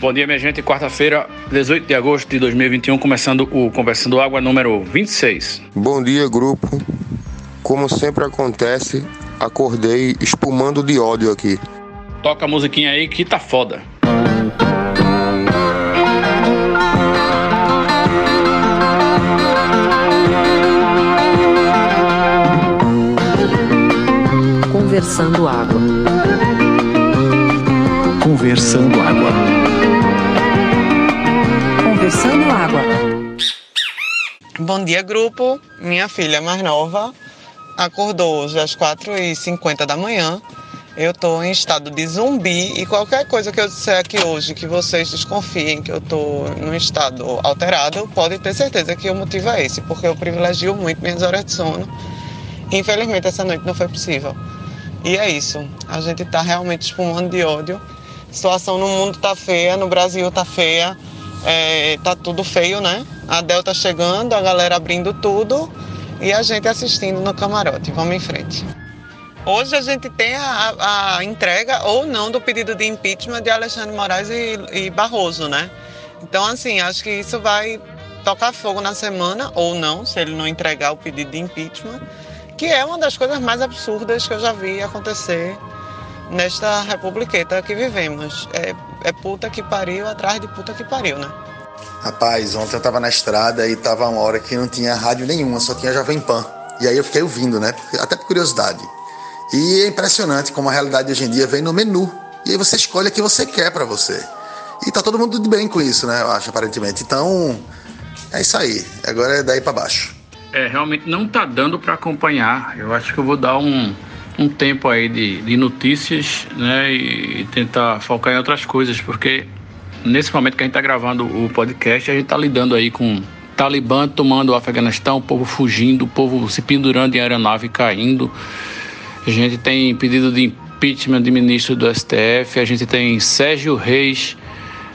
Bom dia, minha gente. Quarta-feira, 18 de agosto de 2021, começando o Conversando Água número 26. Bom dia, grupo. Como sempre acontece, acordei espumando de ódio aqui. Toca a musiquinha aí que tá foda. Conversando Água. Conversando Água. Conversando Água. Bom dia, grupo. Minha filha mais nova acordou hoje às 4h50 da manhã. Eu estou em estado de zumbi e qualquer coisa que eu disser aqui hoje que vocês desconfiem que eu estou num estado alterado, pode ter certeza que o motivo é esse, porque eu privilegio muito minhas horas de sono. Infelizmente, essa noite não foi possível. E é isso. A gente está realmente espumando de ódio. A situação no mundo tá feia, no Brasil tá feia. É, tá tudo feio, né? A Delta chegando, a galera abrindo tudo e a gente assistindo no camarote. Vamos em frente. Hoje a gente tem a, a entrega ou não do pedido de impeachment de Alexandre Moraes e, e Barroso, né? Então, assim, acho que isso vai tocar fogo na semana, ou não, se ele não entregar o pedido de impeachment, que é uma das coisas mais absurdas que eu já vi acontecer nesta republiqueta que vivemos. É, é puta que pariu atrás de puta que pariu, né? Rapaz, ontem eu tava na estrada e tava uma hora que não tinha rádio nenhuma, só tinha Jovem Pan. E aí eu fiquei ouvindo, né? Até por curiosidade. E é impressionante como a realidade hoje em dia vem no menu. E aí você escolhe o que você quer para você. E tá todo mundo de bem com isso, né? Eu acho, aparentemente. Então, é isso aí. Agora é daí para baixo. É, realmente não tá dando para acompanhar. Eu acho que eu vou dar um, um tempo aí de, de notícias, né? E tentar focar em outras coisas, porque nesse momento que a gente está gravando o podcast, a gente está lidando aí com Talibã tomando o Afeganistão, o povo fugindo, o povo se pendurando em aeronave caindo. A gente tem pedido de impeachment de ministro do STF, a gente tem Sérgio Reis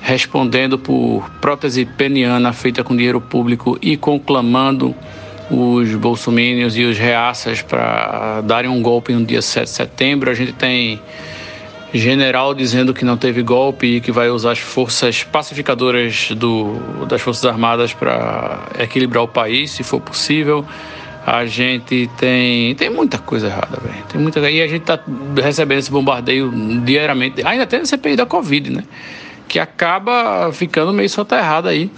respondendo por prótese peniana feita com dinheiro público e conclamando os bolsomínios e os reaças para darem um golpe no dia 7 de setembro. A gente tem general dizendo que não teve golpe e que vai usar as forças pacificadoras do, das Forças Armadas para equilibrar o país, se for possível. A gente tem tem muita coisa errada, velho. Tem muita e a gente tá recebendo esse bombardeio diariamente. Ainda tem a CPI da Covid, né? Que acaba ficando meio soterrada aí.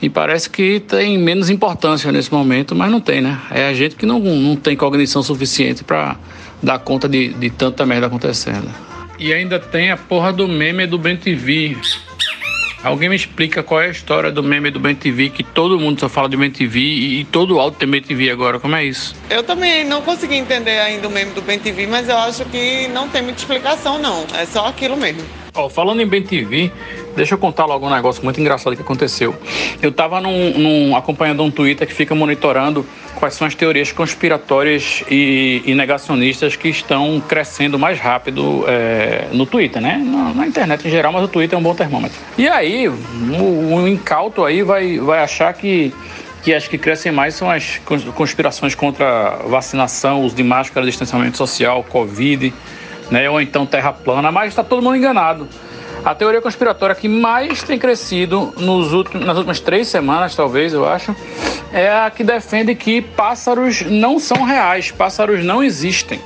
E parece que tem menos importância nesse momento, mas não tem, né? É a gente que não, não tem cognição suficiente para dar conta de, de tanta merda acontecendo. E ainda tem a porra do meme do Ben TV. Alguém me explica qual é a história do meme do Ben TV, que todo mundo só fala de Ben TV e, e todo alto tem Ben TV agora, como é isso? Eu também não consegui entender ainda o meme do Ben TV, mas eu acho que não tem muita explicação, não. É só aquilo mesmo. Ó, falando em Ben TV, deixa eu contar logo um negócio muito engraçado que aconteceu. Eu tava num, num, acompanhando um Twitter que fica monitorando quais são as teorias conspiratórias e, e negacionistas que estão crescendo mais rápido é, no Twitter, né? Na, na, internet em geral, mas o Twitter é um bom termômetro. E aí, o, o incauto aí vai, vai achar que que as que crescem mais são as conspirações contra vacinação, uso de máscara, distanciamento social, Covid, né? ou então terra plana, mas está todo mundo enganado. A teoria conspiratória que mais tem crescido nos últimos, nas últimas três semanas, talvez, eu acho, é a que defende que pássaros não são reais, pássaros não existem,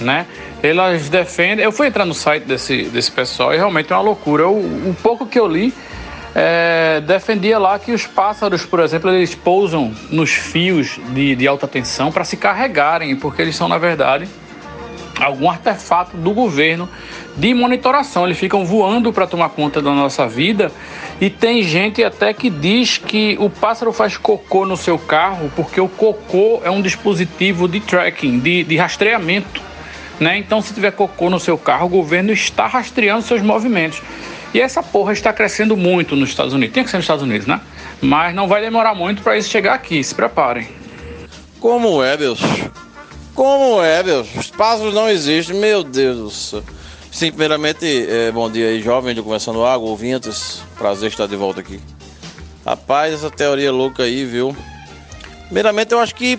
né? Elas defendem. Eu fui entrar no site desse, desse pessoal e realmente é uma loucura. O, pouco que eu li é, defendia lá que os pássaros, por exemplo, eles pousam nos fios de, de alta tensão para se carregarem, porque eles são, na verdade, algum artefato do governo de monitoração. Eles ficam voando para tomar conta da nossa vida. E tem gente até que diz que o pássaro faz cocô no seu carro porque o cocô é um dispositivo de tracking, de, de rastreamento. Né? Então, se tiver cocô no seu carro, o governo está rastreando seus movimentos. E essa porra está crescendo muito nos Estados Unidos. Tem que ser nos Estados Unidos, né? Mas não vai demorar muito para isso chegar aqui. Se preparem. Como é, Deus? Como é, Deus? Os pássaros não existem, meu Deus do céu. Sim, primeiramente, é, bom dia aí, jovem do Conversando Água, ouvintes. Prazer estar de volta aqui. Rapaz, essa teoria louca aí, viu? Primeiramente, eu acho que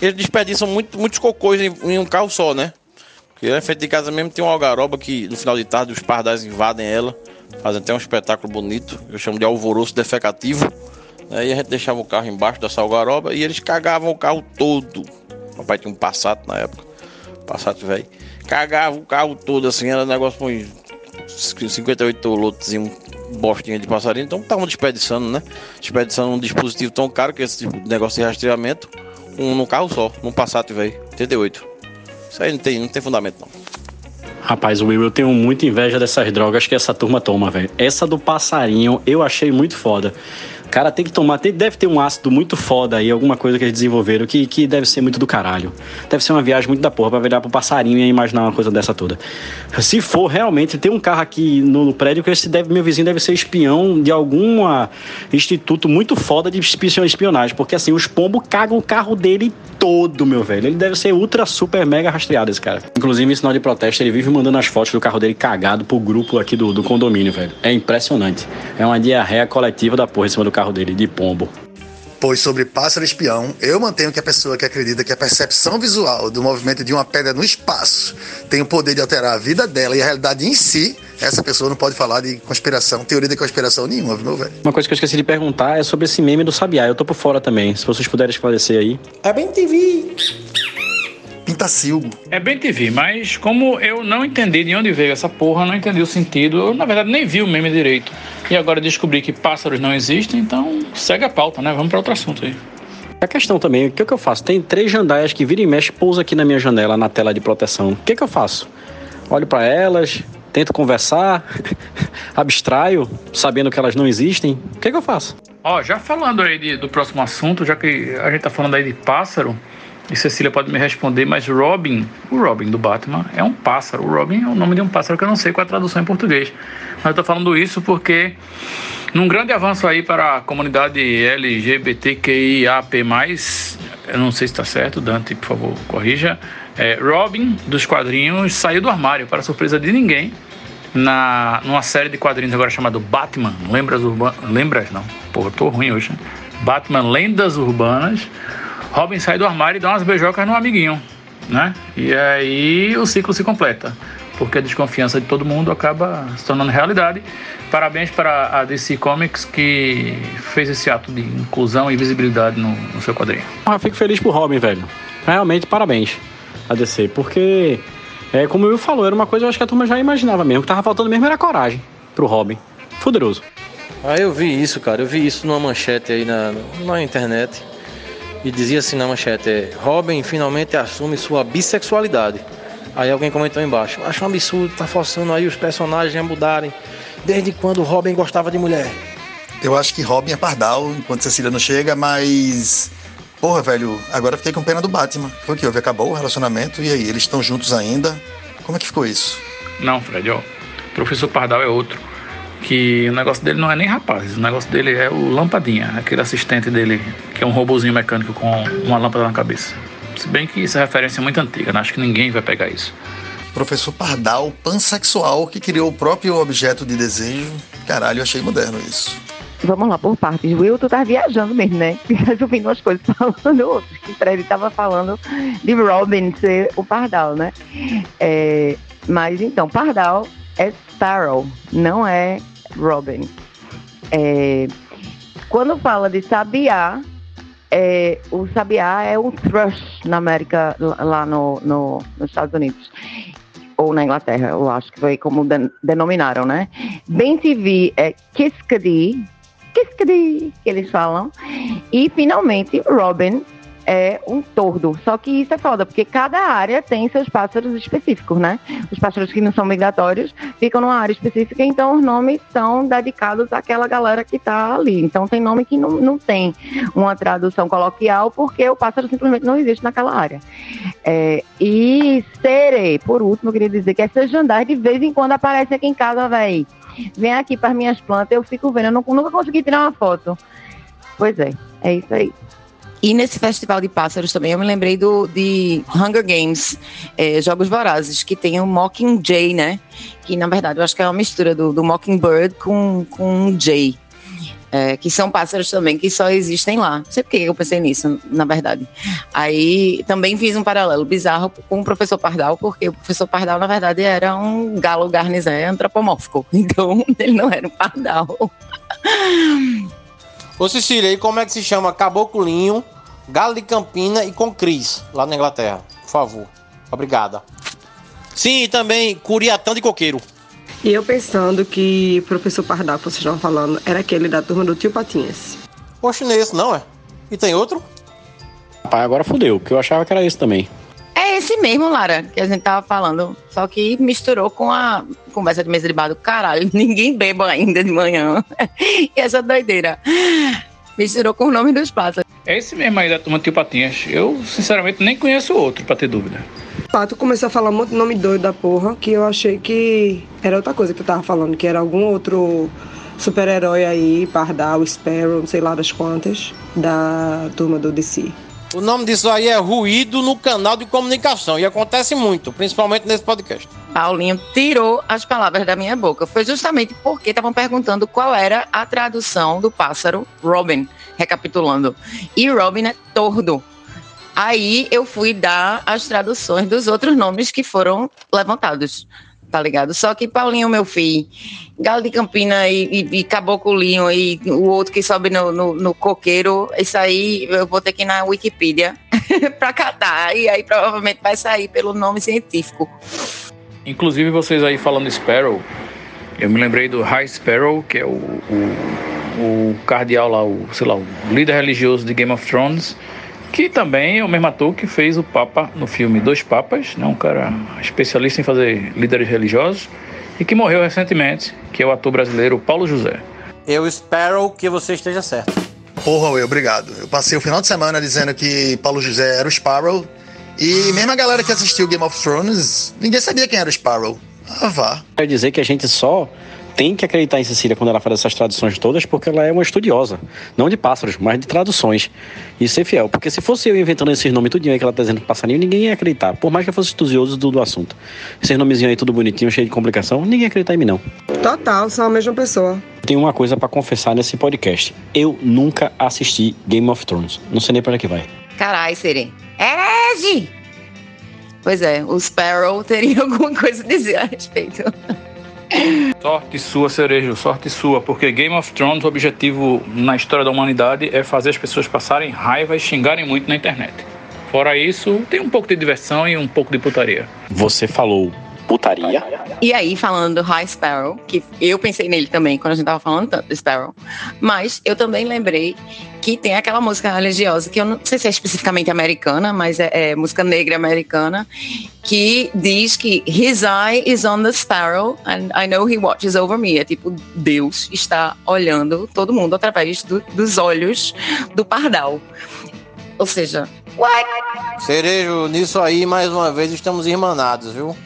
eles desperdiçam muito, muitos cocôs em, em um carro só, né? Porque na frente de casa mesmo tem uma algaroba que no final de tarde os pardais invadem ela. fazendo até um espetáculo bonito, eu chamo de alvoroço defecativo. Aí a gente deixava o carro embaixo da salgaroba e eles cagavam o carro todo. Papai tinha um Passat na época, Passat velho. Cagava o carro todo assim, era um negócio com 58 lotes e um bostinha de passarinho, então estavam desperdiçando, né? Desperdiçando um dispositivo tão caro que esse tipo de negócio de rastreamento, um num carro só, num Passat velho, 88. Isso aí não tem, não tem fundamento não. Rapaz, Will, eu tenho muita inveja dessas drogas que essa turma toma, velho. Essa do passarinho eu achei muito foda. Cara, tem que tomar, tem, deve ter um ácido muito foda aí, alguma coisa que eles desenvolveram que, que deve ser muito do caralho. Deve ser uma viagem muito da porra pra virar pro passarinho e imaginar uma coisa dessa toda. Se for realmente, tem um carro aqui no, no prédio que esse deve, meu vizinho deve ser espião de algum instituto muito foda de espionagem, porque assim, os pombos cagam o carro dele todo, meu velho. Ele deve ser ultra, super, mega rastreado, esse cara. Inclusive, em sinal de protesto, ele vive mandando as fotos do carro dele cagado pro grupo aqui do, do condomínio, velho. É impressionante. É uma diarreia coletiva da porra em cima do carro dele, de pombo. Pois sobre pássaro espião, eu mantenho que a pessoa que acredita que a percepção visual do movimento de uma pedra no espaço tem o poder de alterar a vida dela e a realidade em si, essa pessoa não pode falar de conspiração, teoria de conspiração nenhuma, viu, meu velho? Uma coisa que eu esqueci de perguntar é sobre esse meme do Sabiá. Eu tô por fora também. Se vocês puderem esclarecer aí. É bem TV. Pintacilgo. É bem TV, mas como eu não entendi de onde veio essa porra, não entendi o sentido, eu na verdade nem vi o meme direito. E agora descobri que pássaros não existem, então segue a pauta, né? Vamos para outro assunto aí. A questão também, o que, é que eu faço? Tem três jandaias que vira e mexe, pousa aqui na minha janela, na tela de proteção. O que, é que eu faço? Olho para elas, tento conversar, abstraio, sabendo que elas não existem. O que, é que eu faço? Ó, já falando aí de, do próximo assunto, já que a gente tá falando aí de pássaro, e Cecília pode me responder, mas Robin, o Robin do Batman, é um pássaro. O Robin é o nome de um pássaro que eu não sei qual é a tradução em português. Mas eu tô falando isso porque, num grande avanço aí para a comunidade LGBTQIAP+, eu não sei se está certo, Dante, por favor, corrija. É, Robin, dos quadrinhos, saiu do armário, para surpresa de ninguém, na, numa série de quadrinhos agora chamado Batman, Lembras Urbanas... Lembras, não. Pô, eu tô ruim hoje, né? Batman Lendas Urbanas. Robin sai do armário e dá umas beijocas no amiguinho, né? E aí o ciclo se completa, porque a desconfiança de todo mundo acaba se tornando realidade. Parabéns para a DC Comics que fez esse ato de inclusão e visibilidade no, no seu quadrinho. Eu fico feliz por Robin, velho. Realmente, parabéns a DC, porque, é, como o Will falou, era uma coisa que eu acho que a turma já imaginava mesmo. O que tava faltando mesmo era coragem pro Robin. Fuderoso. Ah, eu vi isso, cara. Eu vi isso numa manchete aí na, na internet. E dizia assim na manchete: é, Robin finalmente assume sua bissexualidade. Aí alguém comentou embaixo: Acho um absurdo, tá forçando aí os personagens a mudarem. Desde quando Robin gostava de mulher? Eu acho que Robin é pardal enquanto Cecília não chega, mas. Porra, velho, agora fiquei com pena do Batman. Foi o que houve? Acabou o relacionamento e aí? Eles estão juntos ainda? Como é que ficou isso? Não, Fred, ó. O professor Pardal é outro. Que o negócio dele não é nem rapaz, o negócio dele é o Lampadinha, aquele assistente dele, que é um robozinho mecânico com uma lâmpada na cabeça. Se bem que isso é referência muito antiga, né? acho que ninguém vai pegar isso. Professor Pardal, pansexual, que criou o próprio objeto de desejo. Caralho, eu achei moderno isso. Vamos lá, por partes. Will, tu tá viajando mesmo, né? Resolvendo umas coisas, falando outras. Que Fred tava falando de Robin ser o Pardal, né? É, mas então, Pardal é Sparrow, não é Robin. É, quando fala de sabiá, é, o sabiá é um thrush na América, lá no, no, nos Estados Unidos. Ou na Inglaterra, eu acho que foi como den, denominaram, né? Bem TV é Kiskadi, Kiskadi, que eles falam. E, finalmente, Robin é um tordo. Só que isso é foda, porque cada área tem seus pássaros específicos, né? Os pássaros que não são migratórios ficam numa área específica, então os nomes são dedicados àquela galera que tá ali. Então tem nome que não, não tem uma tradução coloquial, porque o pássaro simplesmente não existe naquela área. É, e Sere, por último, eu queria dizer que essa jandar de vez em quando aparece aqui em casa, véi. Vem aqui para minhas plantas, eu fico vendo, eu não, nunca consegui tirar uma foto. Pois é, é isso aí. E nesse festival de pássaros também eu me lembrei do de Hunger Games, é, Jogos Vorazes, que tem o Mockingjay, né? Que na verdade eu acho que é uma mistura do, do Mockingbird com, com Jay. é, que são pássaros também que só existem lá. Não sei por que eu pensei nisso, na verdade. Aí também fiz um paralelo bizarro com o professor Pardal, porque o professor Pardal, na verdade, era um galo garnizé antropomórfico. Então, ele não era um pardal. Ô Cecília, e como é que se chama Caboclinho, Galo de Campina e com Cris, lá na Inglaterra? Por favor. Obrigada. Sim, e também Curiatã de Coqueiro. E eu pensando que o professor Pardal que vocês estavam falando era aquele da turma do tio Patinhas. Poxa, não é esse não, é? E tem outro? Rapaz, agora fodeu, porque eu achava que era esse também. É esse mesmo, Lara, que a gente tava falando. Só que misturou com a conversa de mesa de bar do caralho. Ninguém beba ainda de manhã. e essa doideira. Misturou com o nome dos pássaros. É esse mesmo aí da turma Tio Patinhas. Eu, sinceramente, nem conheço outro, pra ter dúvida. Pato começou a falar um monte de nome doido da porra, que eu achei que era outra coisa que eu tava falando, que era algum outro super-herói aí, Pardal, Sparrow, não sei lá das quantas, da turma do DC. O nome disso aí é ruído no canal de comunicação e acontece muito, principalmente nesse podcast. Paulinho tirou as palavras da minha boca. Foi justamente porque estavam perguntando qual era a tradução do pássaro Robin, recapitulando. E Robin é tordo. Aí eu fui dar as traduções dos outros nomes que foram levantados, tá ligado? Só que Paulinho, meu filho, Galo de Campina e, e, e Caboclinho e o outro que sobe no, no, no, coqueiro, isso aí eu vou ter que ir na Wikipedia pra catar. E aí provavelmente vai sair pelo nome científico. Inclusive, vocês aí falando Sparrow, eu me lembrei do High Sparrow, que é o, o, o cardeal lá, o, sei lá, o líder religioso de Game of Thrones que também é o mesmo ator que fez o Papa no filme Dois Papas, né? um cara especialista em fazer líderes religiosos, e que morreu recentemente, que é o ator brasileiro Paulo José. Eu espero que você esteja certo. Porra, Will, obrigado. Eu passei o final de semana dizendo que Paulo José era o Sparrow, e mesmo a galera que assistiu Game of Thrones, ninguém sabia quem era o Sparrow. Ah, vá. Quer dizer que a gente só tem que acreditar em Cecília quando ela faz essas traduções todas, porque ela é uma estudiosa, não de pássaros, mas de traduções. E ser fiel, porque se fosse eu inventando esses nomes tudinho aí que ela tá dizendo passarinho, ninguém ia acreditar, por mais que eu fosse estudioso do, do assunto. Esses nomezinhos aí tudo bonitinho, cheio de complicação, ninguém ia acreditar em mim não. Total, são a mesma pessoa. Tenho uma coisa para confessar nesse podcast. Eu nunca assisti Game of Thrones. Não sei nem para que vai. Carai, Siri. Herege! Pois é, o Sparrow teria alguma coisa a dizer a respeito. Sorte sua, Cerejo, sorte sua, porque Game of Thrones, o objetivo na história da humanidade é fazer as pessoas passarem raiva e xingarem muito na internet. Fora isso, tem um pouco de diversão e um pouco de putaria. Você falou putaria. E aí, falando do High Sparrow, que eu pensei nele também quando a gente tava falando tanto do Sparrow, mas eu também lembrei que tem aquela música religiosa, que eu não sei se é especificamente americana, mas é, é música negra americana, que diz que His eye is on the sparrow and I know he watches over me. É tipo, Deus está olhando todo mundo através do, dos olhos do pardal. Ou seja, what? Cerejo, nisso aí, mais uma vez, estamos irmanados, viu?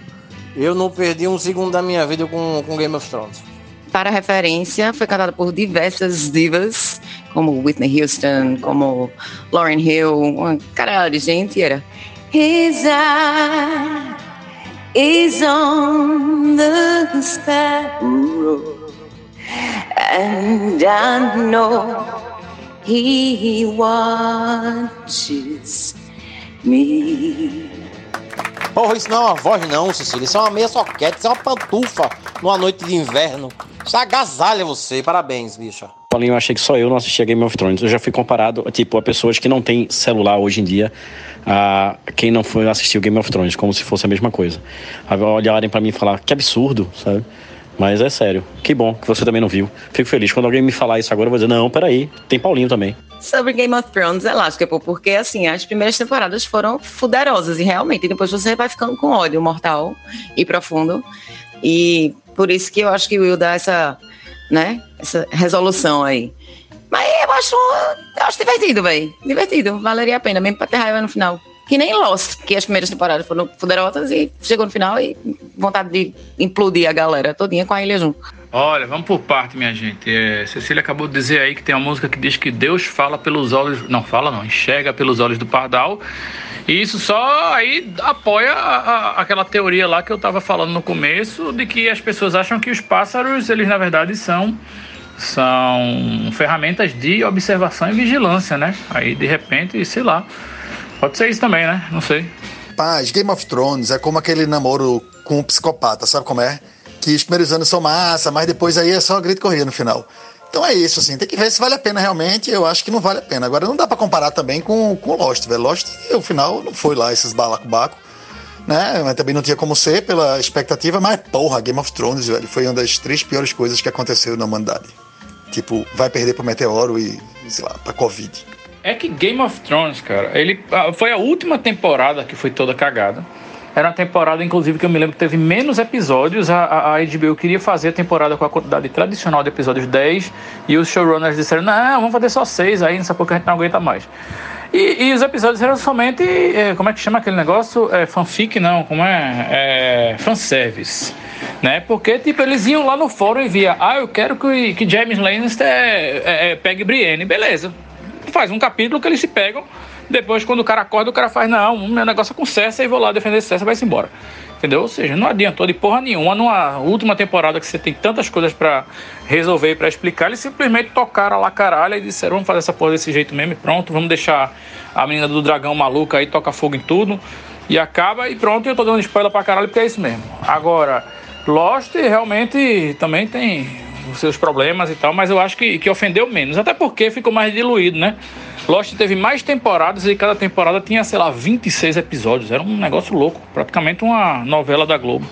Eu não perdi um segundo da minha vida com, com Game of Thrones. Para referência, foi cantada por diversas divas, como Whitney Houston, como Lauryn Hill, uma caralho de gente, era His eye is on the sparrow and I know he watches me. Porra, isso não é uma voz não, Cecília. Isso é uma meia soquete, isso é uma pantufa numa noite de inverno. Isso agasalha você. Parabéns, bicha. Paulinho, eu achei que só eu não assistia Game of Thrones. Eu já fui comparado, tipo, a pessoas que não têm celular hoje em dia, a quem não foi assistir o Game of Thrones, como se fosse a mesma coisa. Olharem para mim e falar, que absurdo, sabe? Mas é sério. Que bom que você também não viu. Fico feliz. Quando alguém me falar isso agora, eu vou dizer, não, peraí, tem Paulinho também. Sobre Game of Thrones, é lógico, porque assim, as primeiras temporadas foram fuderosas e realmente, depois você vai ficando com ódio mortal e profundo. E por isso que eu acho que o Will dá essa, né, essa resolução aí. Mas eu acho, eu acho divertido, velho. Divertido, valeria a pena, mesmo pra ter raiva no final. Que nem Lost, que as primeiras temporadas foram poderosas e chegou no final e vontade de implodir a galera todinha com a ilha junto. Olha, vamos por parte, minha gente. É, Cecília acabou de dizer aí que tem uma música que diz que Deus fala pelos olhos. Não, fala não, enxerga pelos olhos do pardal. E isso só aí apoia a, a, aquela teoria lá que eu estava falando no começo, de que as pessoas acham que os pássaros, eles na verdade são São ferramentas de observação e vigilância, né? Aí de repente, sei lá. Pode ser isso também, né? Não sei. Paz, Game of Thrones é como aquele namoro com um psicopata, sabe como é? Que os primeiros anos são massa, mas depois aí é só grito e corrida no final. Então é isso, assim, tem que ver se vale a pena realmente. Eu acho que não vale a pena. Agora não dá para comparar também com, com Lost, velho. Lost, o final não foi lá esses balacobaco, né? Mas também não tinha como ser pela expectativa, mas porra, Game of Thrones, velho, foi uma das três piores coisas que aconteceu na humanidade. Tipo, vai perder pro meteoro e, sei lá, pra Covid. É que Game of Thrones, cara, ele foi a última temporada que foi toda cagada. Era uma temporada, inclusive, que eu me lembro que teve menos episódios. A, a, a HBO queria fazer a temporada com a quantidade tradicional de episódios 10 e os showrunners disseram: não, vamos fazer só 6 aí, nessa pouco a gente não aguenta mais. E, e os episódios eram somente, é, como é que chama aquele negócio? É, fanfic, não, como é? é fanservice. Né? Porque, tipo, eles iam lá no fórum e via, ah, eu quero que, que James Lannister é, pegue Brienne, beleza. Faz um capítulo que eles se pegam depois, quando o cara acorda, o cara faz, não, meu negócio é com Cessa e vou lá defender Cessa e vai-se embora. Entendeu? Ou seja, não adiantou de porra nenhuma. Numa última temporada que você tem tantas coisas para resolver e pra explicar, eles simplesmente tocaram lá caralho e disseram, vamos fazer essa porra desse jeito mesmo e pronto, vamos deixar a menina do dragão maluca aí, toca fogo em tudo e acaba e pronto. Eu tô dando spoiler pra caralho porque é isso mesmo. Agora, Lost realmente também tem os seus problemas e tal, mas eu acho que, que ofendeu menos. Até porque ficou mais diluído, né? Lost teve mais temporadas e cada temporada tinha, sei lá, 26 episódios. Era um negócio louco, praticamente uma novela da Globo.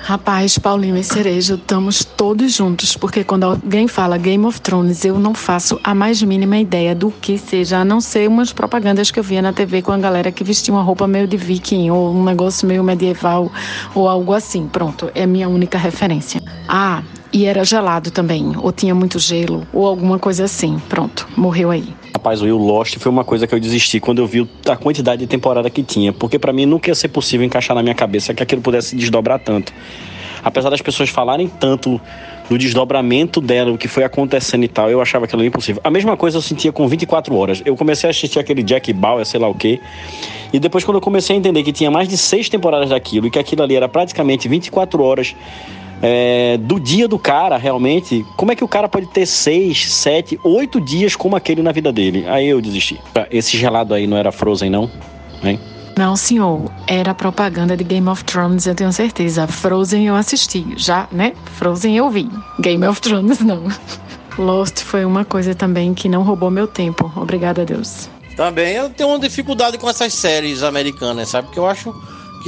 Rapaz, Paulinho e Cereja, estamos todos juntos, porque quando alguém fala Game of Thrones, eu não faço a mais mínima ideia do que seja, a não ser umas propagandas que eu via na TV com a galera que vestia uma roupa meio de viking, ou um negócio meio medieval, ou algo assim. Pronto, é minha única referência. Ah, e era gelado também, ou tinha muito gelo, ou alguma coisa assim. Pronto, morreu aí. Rapaz, o Lost foi uma coisa que eu desisti quando eu vi a quantidade de temporada que tinha, porque para mim nunca ia ser possível encaixar na minha cabeça que aquilo pudesse desdobrar tanto. Apesar das pessoas falarem tanto do desdobramento dela, o que foi acontecendo e tal, eu achava aquilo impossível. A mesma coisa eu sentia com 24 horas. Eu comecei a assistir aquele Jack Bauer, sei lá o quê, e depois quando eu comecei a entender que tinha mais de seis temporadas daquilo e que aquilo ali era praticamente 24 horas é, do dia do cara, realmente, como é que o cara pode ter seis, sete, oito dias como aquele na vida dele? Aí eu desisti. Esse gelado aí não era Frozen, não? Hein? Não, senhor. Era propaganda de Game of Thrones, eu tenho certeza. Frozen eu assisti, já, né? Frozen eu vi. Game of Thrones não. Lost foi uma coisa também que não roubou meu tempo. Obrigada a Deus. Também eu tenho uma dificuldade com essas séries americanas, sabe? Porque eu acho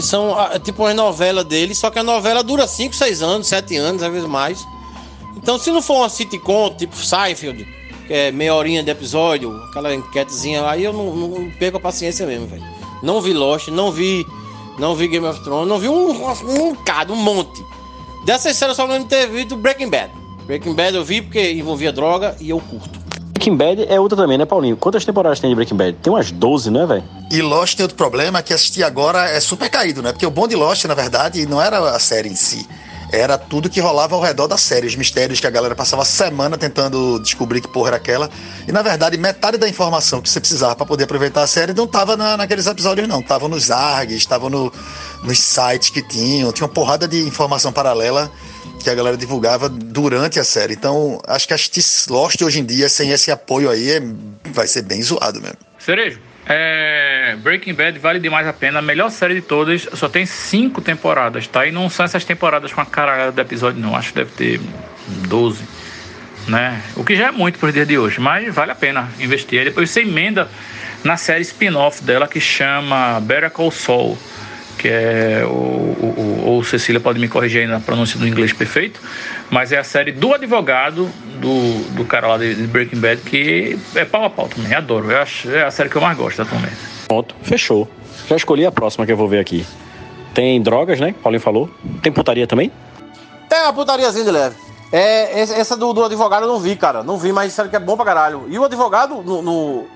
que são ah, tipo uma novela dele, só que a novela dura 5, 6 anos, 7 anos, às vezes mais. Então, se não for uma sitcom, tipo Seinfeld, que é meia horinha de episódio, aquela enquetezinha lá, aí eu não, não perco a paciência mesmo, velho. Não vi Lost, não vi não vi Game of Thrones, não vi um, um, um bocado, um monte. Dessas séries eu só de ter visto Breaking Bad. Breaking Bad eu vi porque envolvia droga e eu curto. Breaking Bad é outra também, né, Paulinho? Quantas temporadas tem de Breaking Bad? Tem umas 12, né, velho? E Lost tem outro problema que assistir agora é super caído, né? Porque o bom de Lost, na verdade, não era a série em si. Era tudo que rolava ao redor da série, os mistérios que a galera passava semana tentando descobrir que porra era aquela. E na verdade, metade da informação que você precisava para poder aproveitar a série não tava na, naqueles episódios, não. Tava nos ARGs, estavam no, nos sites que tinham, tinha uma porrada de informação paralela que a galera divulgava durante a série. Então, acho que assistir Lost hoje em dia, sem esse apoio aí, é, vai ser bem zoado mesmo. Cerejo, é, Breaking Bad vale demais a pena. A melhor série de todas, só tem cinco temporadas, tá? E não são essas temporadas com a caralhada do episódio, não. Acho que deve ter 12, né? O que já é muito por dia de hoje, mas vale a pena investir. Aí depois você emenda na série spin-off dela que chama Better Call Saul que é o, o, ou Cecília pode me corrigir aí na pronúncia do inglês perfeito, mas é a série do advogado do, do cara lá de, de Breaking Bad que é pau a pau também, adoro, eu acho, é a série que eu mais gosto atualmente. Pronto, fechou. Já escolhi a próxima que eu vou ver aqui. Tem drogas, né? Paulinho falou. Tem putaria também? Tem uma putariazinha de leve. É, essa do, do advogado eu não vi, cara. Não vi, mas disseram que é bom pra caralho. E o advogado no, no,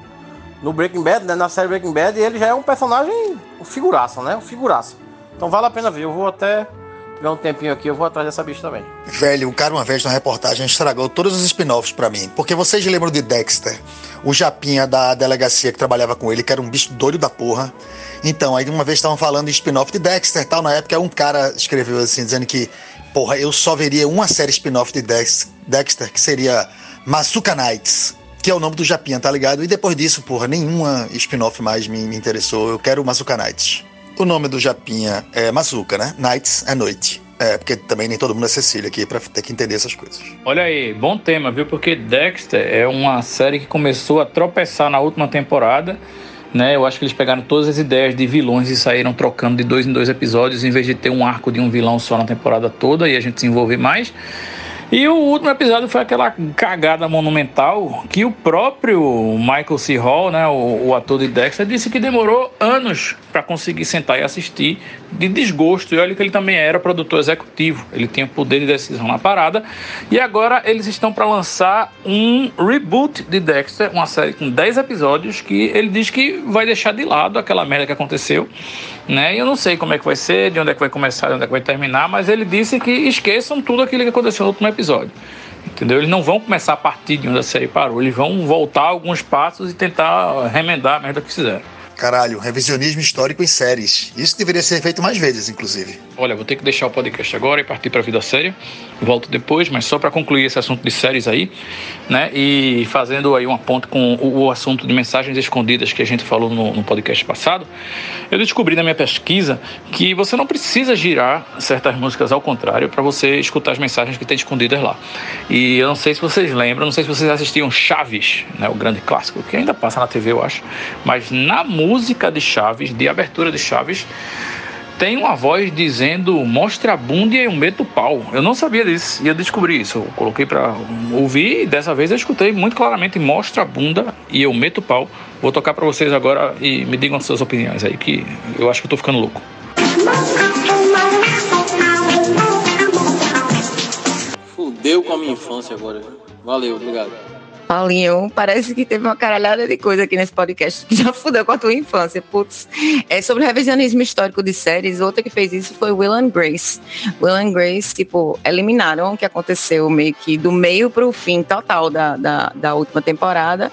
no Breaking Bad, né, na série Breaking Bad, ele já é um personagem figuraça, né? Um figuraça. Então vale a pena ver. Eu vou até tiver um tempinho aqui, eu vou atrás dessa bicha também. Velho, o cara uma vez na reportagem estragou todos os spin-offs pra mim. Porque vocês lembram de Dexter? O Japinha da delegacia que trabalhava com ele, que era um bicho doido da porra. Então, aí uma vez estavam falando de spin-off de Dexter tal. Na época, um cara escreveu assim, dizendo que Porra, eu só veria uma série spin-off de Dex- Dexter, que seria Masuka Nights, que é o nome do Japinha, tá ligado? E depois disso, porra, nenhuma spin-off mais me, me interessou. Eu quero Masuka Nights. O nome do Japinha é Masuka, né? Nights é noite. É, porque também nem todo mundo é Cecília aqui pra ter que entender essas coisas. Olha aí, bom tema, viu? Porque Dexter é uma série que começou a tropeçar na última temporada. Né? Eu acho que eles pegaram todas as ideias de vilões e saíram trocando de dois em dois episódios, em vez de ter um arco de um vilão só na temporada toda e a gente se envolver mais. E o último episódio foi aquela cagada monumental que o próprio Michael C. Hall, né, o, o ator de Dexter, disse que demorou anos para conseguir sentar e assistir de desgosto. E olha que ele também era produtor executivo, ele tinha poder de decisão na parada. E agora eles estão para lançar um reboot de Dexter, uma série com 10 episódios que ele diz que vai deixar de lado aquela merda que aconteceu. Né? E eu não sei como é que vai ser, de onde é que vai começar, de onde é que vai terminar, mas ele disse que esqueçam tudo aquilo que aconteceu no último episódio. Entendeu? Eles não vão começar a partir de onde a série parou, eles vão voltar alguns passos e tentar remendar a merda que fizeram. Caralho, revisionismo histórico em séries. Isso deveria ser feito mais vezes, inclusive. Olha, vou ter que deixar o podcast agora e partir para a vida séria. Volto depois, mas só para concluir esse assunto de séries aí, né? E fazendo aí uma ponte com o, o assunto de mensagens escondidas que a gente falou no, no podcast passado, eu descobri na minha pesquisa que você não precisa girar certas músicas ao contrário para você escutar as mensagens que tem escondidas lá. E eu não sei se vocês lembram, não sei se vocês assistiam Chaves, né? O grande clássico que ainda passa na TV, eu acho. Mas na música de Chaves, de abertura de Chaves, tem uma voz dizendo mostre a bunda e eu meto o pau. Eu não sabia disso e eu descobri isso. Eu coloquei para ouvir e dessa vez eu escutei muito claramente mostre a bunda e eu meto o pau. Vou tocar para vocês agora e me digam as suas opiniões aí que eu acho que eu tô ficando louco. Fudeu com a minha infância agora. Valeu, obrigado. Paulinho, parece que teve uma caralhada de coisa aqui nesse podcast que já fudeu com a tua infância. Putz. É sobre revisionismo histórico de séries. Outra que fez isso foi Will and Grace. Will and Grace, tipo, eliminaram o que aconteceu meio que do meio pro fim total da, da, da última temporada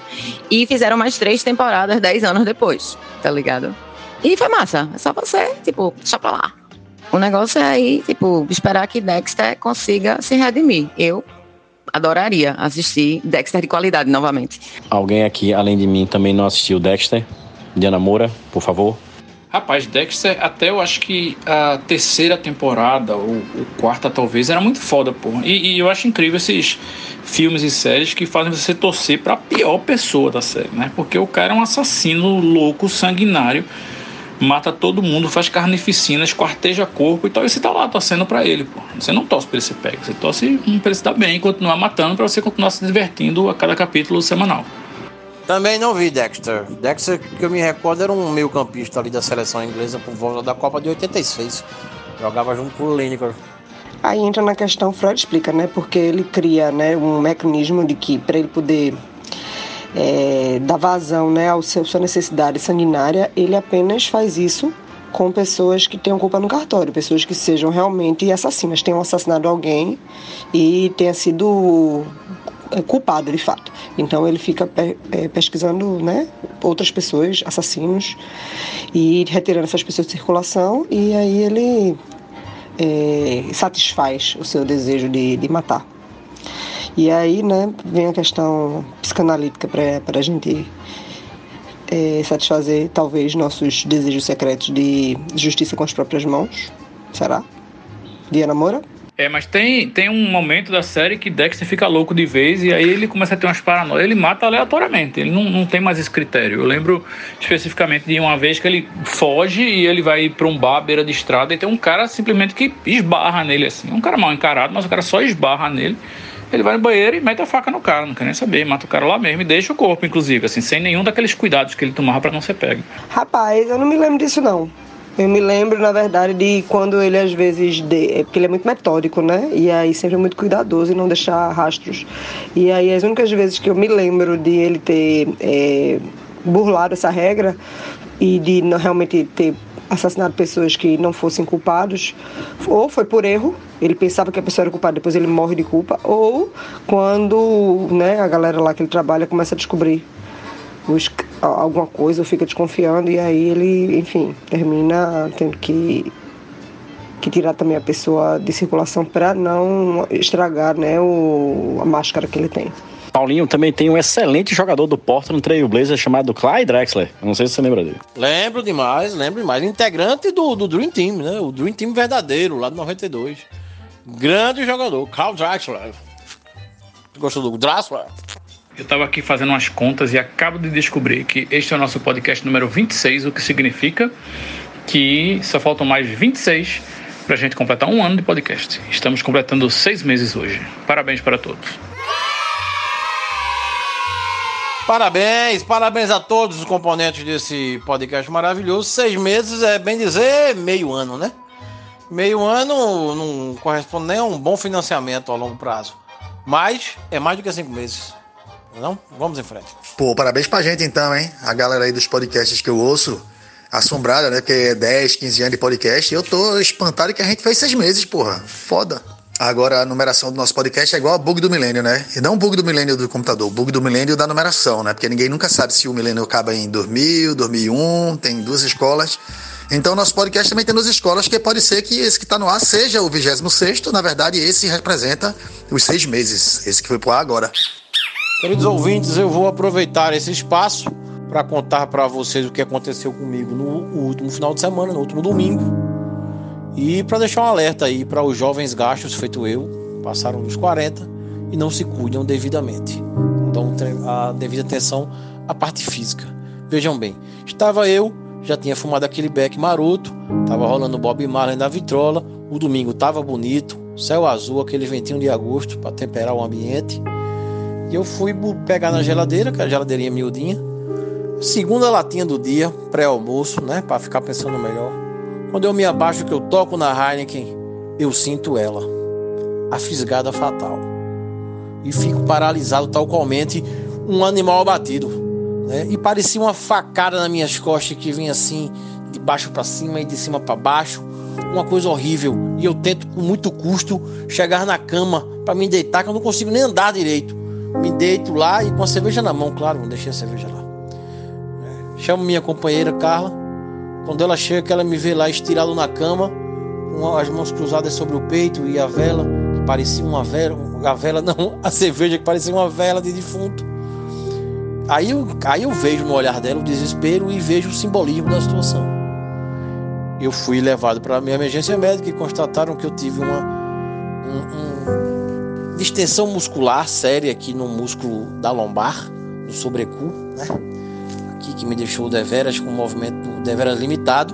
e fizeram mais três temporadas dez anos depois, tá ligado? E foi massa. É só você, tipo, deixa pra lá. O negócio é aí, tipo, esperar que Dexter consiga se redimir. Eu adoraria assistir Dexter de qualidade novamente. Alguém aqui, além de mim, também não assistiu Dexter? Diana Moura, por favor. Rapaz, Dexter, até eu acho que a terceira temporada, ou, ou quarta talvez, era muito foda, pô. E, e eu acho incrível esses filmes e séries que fazem você torcer pra pior pessoa da série, né? Porque o cara é um assassino louco, sanguinário, mata todo mundo, faz carnificina, esquarteja corpo e tal, e você tá lá torcendo pra ele, pô. Você não torce pra ele ser pego, você torce pra ele se dar bem, continuar matando, pra você continuar se divertindo a cada capítulo semanal. Também não vi Dexter. Dexter, que eu me recordo, era um meio campista ali da seleção inglesa por volta da Copa de 86. Jogava junto com o Lineker. Aí entra na questão, Freud explica, né? Porque ele cria né, um mecanismo de que, para ele poder é, dar vazão né, à sua necessidade sanguinária, ele apenas faz isso com pessoas que tenham culpa no cartório, pessoas que sejam realmente assassinas, tenham assassinado alguém e tenha sido é, culpado de fato. Então ele fica é, pesquisando né, outras pessoas, assassinos, e retirando essas pessoas de circulação, e aí ele é, satisfaz o seu desejo de, de matar. E aí né, vem a questão psicanalítica para a gente é, satisfazer talvez nossos desejos secretos de justiça com as próprias mãos. Será? Diana Moura? É, mas tem, tem um momento da série que Dexter fica louco de vez e aí ele começa a ter umas paranoias. Ele mata aleatoriamente, ele não, não tem mais esse critério. Eu lembro especificamente de uma vez que ele foge e ele vai pra um bar à beira de estrada e tem um cara simplesmente que esbarra nele assim. Um cara mal encarado, mas o cara só esbarra nele. Ele vai no banheiro e mete a faca no cara, não quer nem saber, mata o cara lá mesmo e deixa o corpo, inclusive, assim, sem nenhum daqueles cuidados que ele tomava para não ser pego. Rapaz, eu não me lembro disso não. Eu me lembro, na verdade, de quando ele às vezes. De... é Porque ele é muito metódico, né? E aí sempre é muito cuidadoso e não deixar rastros. E aí as únicas vezes que eu me lembro de ele ter é, burlado essa regra e de não realmente ter assassinado pessoas que não fossem culpados, ou foi por erro, ele pensava que a pessoa era culpada, depois ele morre de culpa, ou quando né, a galera lá que ele trabalha começa a descobrir os, alguma coisa ou fica desconfiando e aí ele, enfim, termina tendo que que tirar também a pessoa de circulação para não estragar né, o, a máscara que ele tem. Paulinho também tem um excelente jogador do Portland Trail Blazers chamado Clyde Drexler. Eu não sei se você lembra dele. Lembro demais, lembro demais. Integrante do, do Dream Team, né? O Dream Team verdadeiro, lá de 92. Grande jogador, Clyde Drexler. Gostou do Drexler? Eu estava aqui fazendo umas contas e acabo de descobrir que este é o nosso podcast número 26, o que significa que só faltam mais 26 para a gente completar um ano de podcast. Estamos completando seis meses hoje. Parabéns para todos. Parabéns, parabéns a todos os componentes desse podcast maravilhoso. Seis meses é bem dizer meio ano, né? Meio ano não corresponde nem a um bom financiamento a longo prazo. Mas é mais do que cinco meses. Não? Vamos em frente. Pô, parabéns pra gente então, hein? A galera aí dos podcasts que eu ouço, assombrada, né? Porque é 10, 15 anos de podcast. Eu tô espantado que a gente fez seis meses, porra. Foda. Agora a numeração do nosso podcast é igual a bug do milênio, né? E não o bug do milênio do computador, bug do milênio da numeração, né? Porque ninguém nunca sabe se o milênio acaba em 2000, 2001, tem duas escolas. Então nosso podcast também tem duas escolas, que pode ser que esse que está no ar seja o 26 na verdade esse representa os seis meses, esse que foi pro ar agora. Queridos ouvintes, eu vou aproveitar esse espaço para contar para vocês o que aconteceu comigo no último final de semana, no último domingo e para deixar um alerta aí para os jovens gastos, feito eu, passaram dos 40 e não se cuidam devidamente. Não dão a devida atenção à parte física. Vejam bem, estava eu, já tinha fumado aquele beck maroto, estava rolando Bob Marley na vitrola, o domingo estava bonito, céu azul, aquele ventinho de agosto para temperar o ambiente. E eu fui pegar na geladeira, que é a geladeirinha miudinha, segunda latinha do dia, pré-almoço, né, para ficar pensando melhor. Quando eu me abaixo que eu toco na Heineken, eu sinto ela, a fisgada fatal. E fico paralisado tal qualmente um animal abatido. Né? E parecia uma facada nas minhas costas que vinha assim, de baixo para cima e de cima para baixo. Uma coisa horrível. E eu tento com muito custo chegar na cama para me deitar, que eu não consigo nem andar direito. Me deito lá e com a cerveja na mão, claro, deixei a cerveja lá. Chamo minha companheira Carla quando ela chega, que ela me vê lá estirado na cama, com as mãos cruzadas sobre o peito e a vela, que parecia uma vela, a vela não, a cerveja que parecia uma vela de defunto. Aí eu, aí eu vejo no olhar dela o desespero e vejo o simbolismo da situação. Eu fui levado para a minha emergência médica e constataram que eu tive uma um, um, distensão muscular séria aqui no músculo da lombar, no sobrecu, né? Que me deixou deveras com um movimento deveras limitado.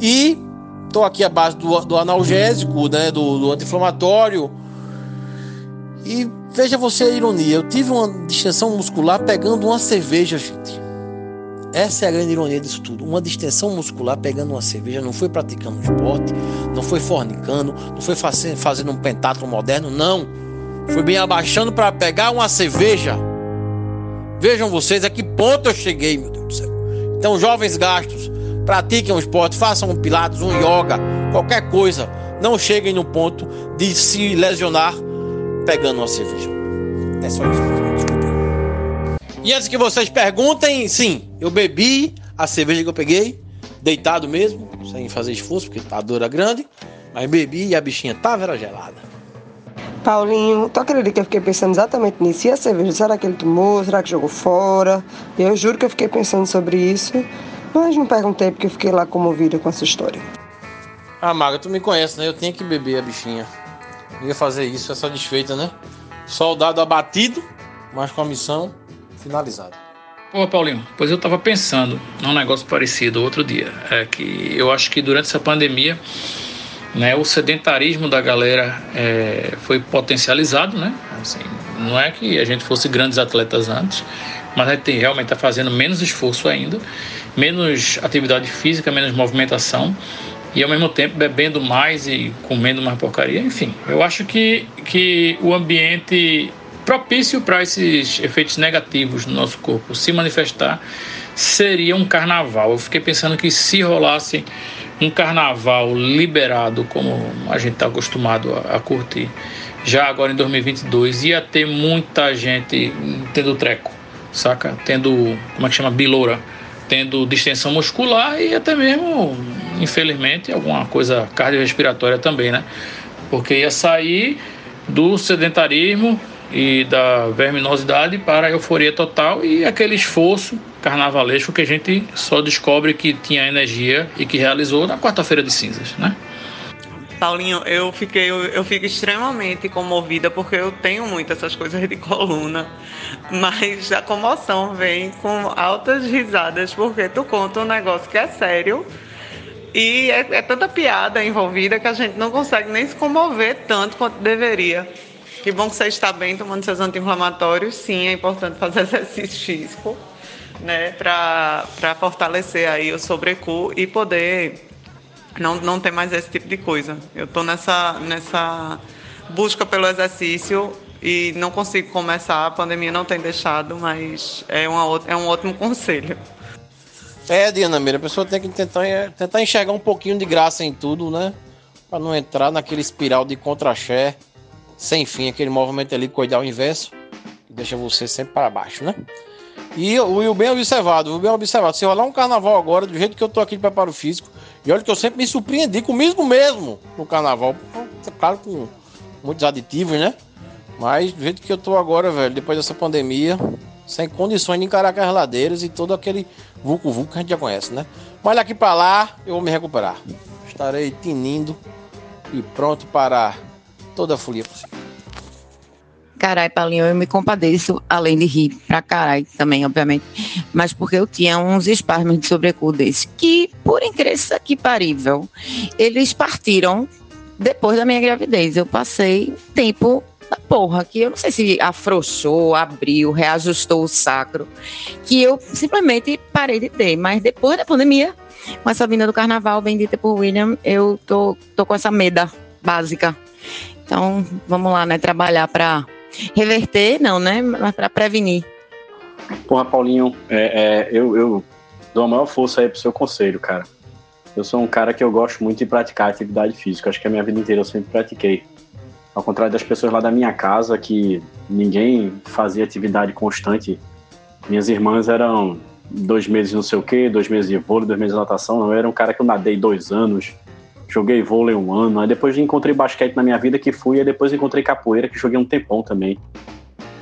E estou aqui à base do, do analgésico, né, do, do anti-inflamatório. E veja você a ironia, eu tive uma distensão muscular pegando uma cerveja, gente. Essa é a grande ironia disso tudo. Uma distensão muscular pegando uma cerveja, não foi praticando esporte, não foi fornicando, não foi fazendo um pentatlo moderno, não. Foi bem abaixando para pegar uma cerveja Vejam vocês a que ponto eu cheguei, meu Deus do céu. Então, jovens gastos, pratiquem um esporte, façam um pilates, um yoga, qualquer coisa. Não cheguem no ponto de se lesionar pegando uma cerveja. É só isso. Desculpa. E antes que vocês perguntem, sim, eu bebi a cerveja que eu peguei, deitado mesmo, sem fazer esforço, porque a dor era grande, mas bebi e a bichinha tava gelada. Paulinho, tu acredita que eu fiquei pensando exatamente nisso? E a cerveja? Será que ele tomou? Será que jogou fora? Eu juro que eu fiquei pensando sobre isso, mas não perguntei porque eu fiquei lá comovida com essa história. Ah, Maga, tu me conhece, né? Eu tinha que beber a bichinha. Eu ia fazer isso, essa desfeita, né? Soldado abatido, mas com a missão finalizada. Pô, Paulinho, pois eu tava pensando num negócio parecido outro dia. É que eu acho que durante essa pandemia né? O sedentarismo da galera é, foi potencializado, né? Assim, não é que a gente fosse grandes atletas antes, mas a gente realmente está fazendo menos esforço ainda, menos atividade física, menos movimentação e ao mesmo tempo bebendo mais e comendo mais porcaria. Enfim, eu acho que, que o ambiente propício para esses efeitos negativos no nosso corpo se manifestar seria um carnaval. Eu fiquei pensando que se rolasse um carnaval liberado, como a gente está acostumado a, a, curtir, já agora em 2022, ia ter muita gente tendo treco, saca? Tendo, como é que chama? Biloura. Tendo distensão muscular e até mesmo infelizmente, alguma coisa cardiorrespiratória também, né? Porque ia sair do sedentarismo e da verminosidade para a euforia total e aquele esforço carnavalesco que a gente só descobre que tinha energia e que realizou na quarta-feira de cinzas, né? Paulinho, eu fiquei, eu, fico extremamente comovida porque eu tenho muito essas coisas de coluna, mas a comoção vem com altas risadas porque tu conta um negócio que é sério e é, é tanta piada envolvida que a gente não consegue nem se comover tanto quanto deveria. Que bom que você está bem tomando seus anti-inflamatórios. Sim, é importante fazer exercício físico, né, para fortalecer aí o sobrecu e poder não, não ter mais esse tipo de coisa. Eu estou nessa, nessa busca pelo exercício e não consigo começar, a pandemia não tem deixado, mas é, uma, é um ótimo conselho. É, Diana Meira, a pessoa tem que tentar, tentar enxergar um pouquinho de graça em tudo, né? Para não entrar naquele espiral de contra-ché sem fim, aquele movimento ali coidal inverso, que deixa você sempre para baixo, né? E o bem observado, o bem observado. Se rolar um carnaval agora, do jeito que eu tô aqui de preparo físico, e olha que eu sempre me surpreendi comigo mesmo no carnaval. Claro, com muitos aditivos, né? Mas do jeito que eu tô agora, velho, depois dessa pandemia, sem condições de encarar aquelas ladeiras e todo aquele vulco-vulco que a gente já conhece, né? Mas daqui para lá, eu vou me recuperar. Estarei tinindo e pronto para toda a folia possível. Carai, Paulinho, eu me compadeço, além de rir pra caralho também, obviamente, mas porque eu tinha uns espasmos de sobrecu desse, que, por incrível que parível, eles partiram depois da minha gravidez. Eu passei tempo da porra, que eu não sei se afrouxou, abriu, reajustou o sacro, que eu simplesmente parei de ter, mas depois da pandemia, com essa vinda do carnaval bendita por William, eu tô, tô com essa meda básica então, vamos lá, né? Trabalhar para reverter, não, né? Mas para prevenir. Porra, Paulinho, é, é, eu, eu dou a maior força aí pro seu conselho, cara. Eu sou um cara que eu gosto muito de praticar atividade física. Acho que a minha vida inteira eu sempre pratiquei. Ao contrário das pessoas lá da minha casa, que ninguém fazia atividade constante. Minhas irmãs eram dois meses não sei o quê, dois meses de vôlei, dois meses de natação. Eu era um cara que eu nadei dois anos, Joguei vôlei um ano, aí depois encontrei basquete na minha vida que fui, e depois encontrei capoeira que joguei um tempão também.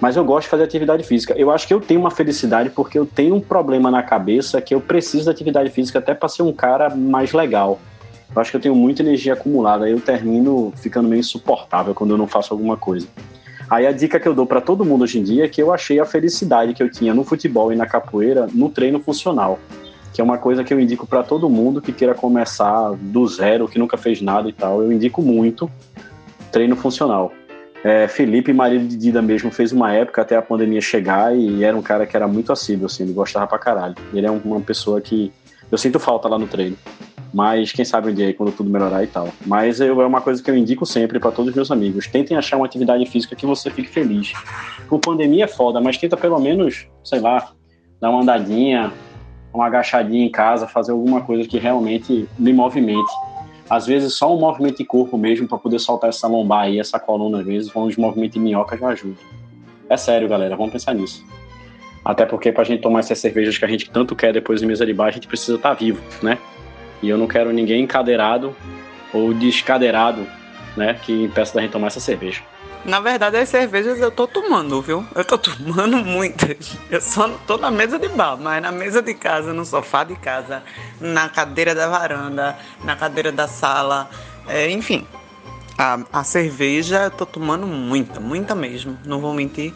Mas eu gosto de fazer atividade física. Eu acho que eu tenho uma felicidade porque eu tenho um problema na cabeça que eu preciso da atividade física até para ser um cara mais legal. Eu acho que eu tenho muita energia acumulada, aí eu termino ficando meio insuportável quando eu não faço alguma coisa. Aí a dica que eu dou para todo mundo hoje em dia é que eu achei a felicidade que eu tinha no futebol e na capoeira no treino funcional que é uma coisa que eu indico para todo mundo que queira começar do zero, que nunca fez nada e tal. Eu indico muito treino funcional. É, Felipe, marido de Dida mesmo, fez uma época até a pandemia chegar e era um cara que era muito assíduo, assim, ele gostava pra caralho. Ele é uma pessoa que eu sinto falta lá no treino. Mas quem sabe um dia aí quando tudo melhorar e tal. Mas eu, é uma coisa que eu indico sempre para todos os meus amigos. Tentem achar uma atividade física que você fique feliz. Com pandemia é foda, mas tenta pelo menos, sei lá, dar uma andadinha, uma agachadinha em casa, fazer alguma coisa que realmente me movimente. Às vezes só um movimento de corpo mesmo para poder soltar essa lombar aí, essa coluna, às vezes, uns movimentos de minhoca já ajuda. É sério, galera, vamos pensar nisso. Até porque pra gente tomar essas cervejas que a gente tanto quer depois de mesa de bar, a gente precisa estar tá vivo, né? E eu não quero ninguém encadeirado ou descadeirado, né, que impeça da gente tomar essa cerveja. Na verdade, as cervejas eu tô tomando, viu? Eu tô tomando muitas. Eu só tô na mesa de bar, mas na mesa de casa, no sofá de casa, na cadeira da varanda, na cadeira da sala, é, enfim. A, a cerveja eu tô tomando muita, muita mesmo, não vou mentir.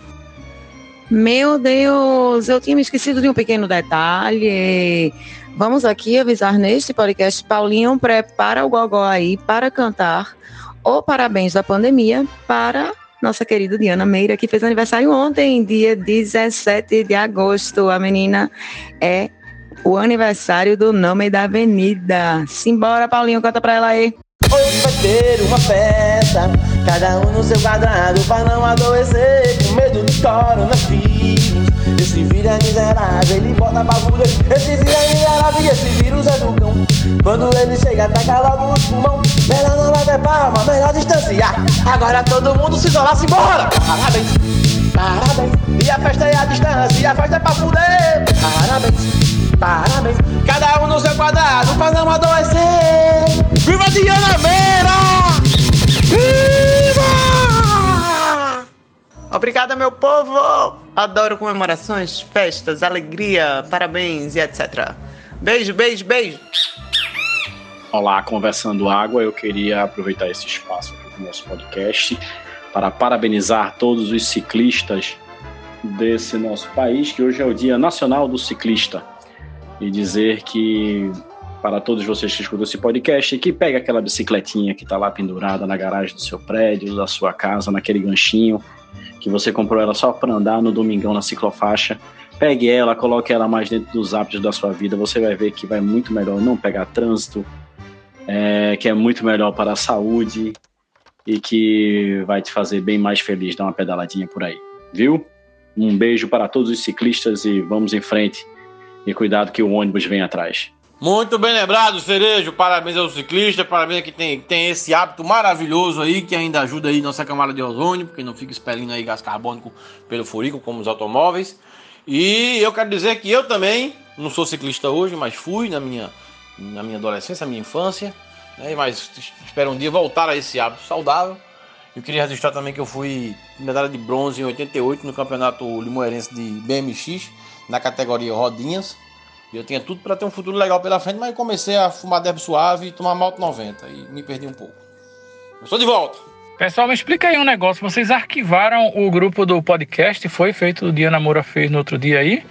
Meu Deus, eu tinha me esquecido de um pequeno detalhe. Vamos aqui avisar neste podcast, Paulinho, prepara o gogó aí para cantar o parabéns da pandemia para nossa querida Diana Meira, que fez aniversário ontem, dia 17 de agosto. A menina é o aniversário do nome da avenida. Simbora, Paulinho, canta pra ela aí. Hoje vai ter uma festa, cada um no seu quadrado, pra não adoecer com medo do coronavírus. Esse vírus é miserável, ele bota bagulho. Esse vírus é miserável, esse vírus é do cão. Quando ele chega, ataca logo os pulmão. Melhor não bater palma, melhor distanciar. Agora todo mundo se isolar, se embora. Parabéns, parabéns. E a festa é a distância, e a festa é pra fuder. Parabéns, parabéns. Cada um no seu quadrado, pra não adoecer. Diana Meira! Viva! Obrigada, meu povo! Adoro comemorações, festas, alegria, parabéns e etc. Beijo, beijo, beijo! Olá, Conversando Água. Eu queria aproveitar esse espaço aqui do nosso podcast para parabenizar todos os ciclistas desse nosso país, que hoje é o Dia Nacional do Ciclista, e dizer que para todos vocês que escutam esse podcast, que pega aquela bicicletinha que está lá pendurada na garagem do seu prédio, da sua casa, naquele ganchinho, que você comprou ela só para andar no domingão na ciclofaixa, pegue ela, coloque ela mais dentro dos hábitos da sua vida, você vai ver que vai muito melhor não pegar trânsito, é, que é muito melhor para a saúde e que vai te fazer bem mais feliz dar uma pedaladinha por aí, viu? Um beijo para todos os ciclistas e vamos em frente. E cuidado que o ônibus vem atrás. Muito bem lembrado, Cerejo. Parabéns ao ciclista, parabéns a quem tem, tem esse hábito maravilhoso aí, que ainda ajuda aí nossa camada de ozônio, porque não fica expelindo aí gás carbônico pelo furico, como os automóveis. E eu quero dizer que eu também, não sou ciclista hoje, mas fui na minha, na minha adolescência, na minha infância, né, mas espero um dia voltar a esse hábito saudável. Eu queria registrar também que eu fui medalha de bronze em 88 no campeonato limoeirense de BMX, na categoria rodinhas. E eu tinha tudo para ter um futuro legal pela frente, mas comecei a fumar derby suave e tomar malto 90 e me perdi um pouco. Eu estou de volta. Pessoal, me explica aí um negócio. Vocês arquivaram o grupo do podcast? Foi feito o dia Namora fez no outro dia aí?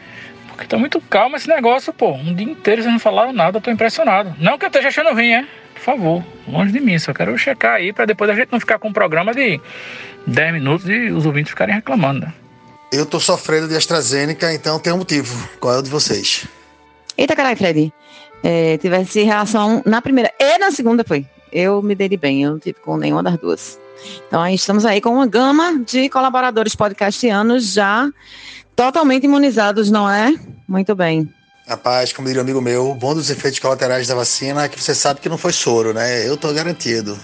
Porque tá muito calmo esse negócio, pô. Um dia inteiro vocês não falaram nada, eu tô impressionado. Não que eu esteja achando ruim, é? Por favor, longe de mim. Só quero checar aí para depois a gente não ficar com um programa de 10 minutos e os ouvintes ficarem reclamando. Né? Eu tô sofrendo de AstraZeneca, então tem um motivo. Qual é o de vocês? Eita, caralho, Fred. É, tivesse relação na primeira e na segunda foi. Eu me dei bem, eu não tive com nenhuma das duas. Então, aí estamos aí com uma gama de colaboradores podcastianos já totalmente imunizados, não é? Muito bem. Rapaz, como diria um amigo meu, bom dos efeitos colaterais da vacina é que você sabe que não foi soro, né? Eu tô garantido.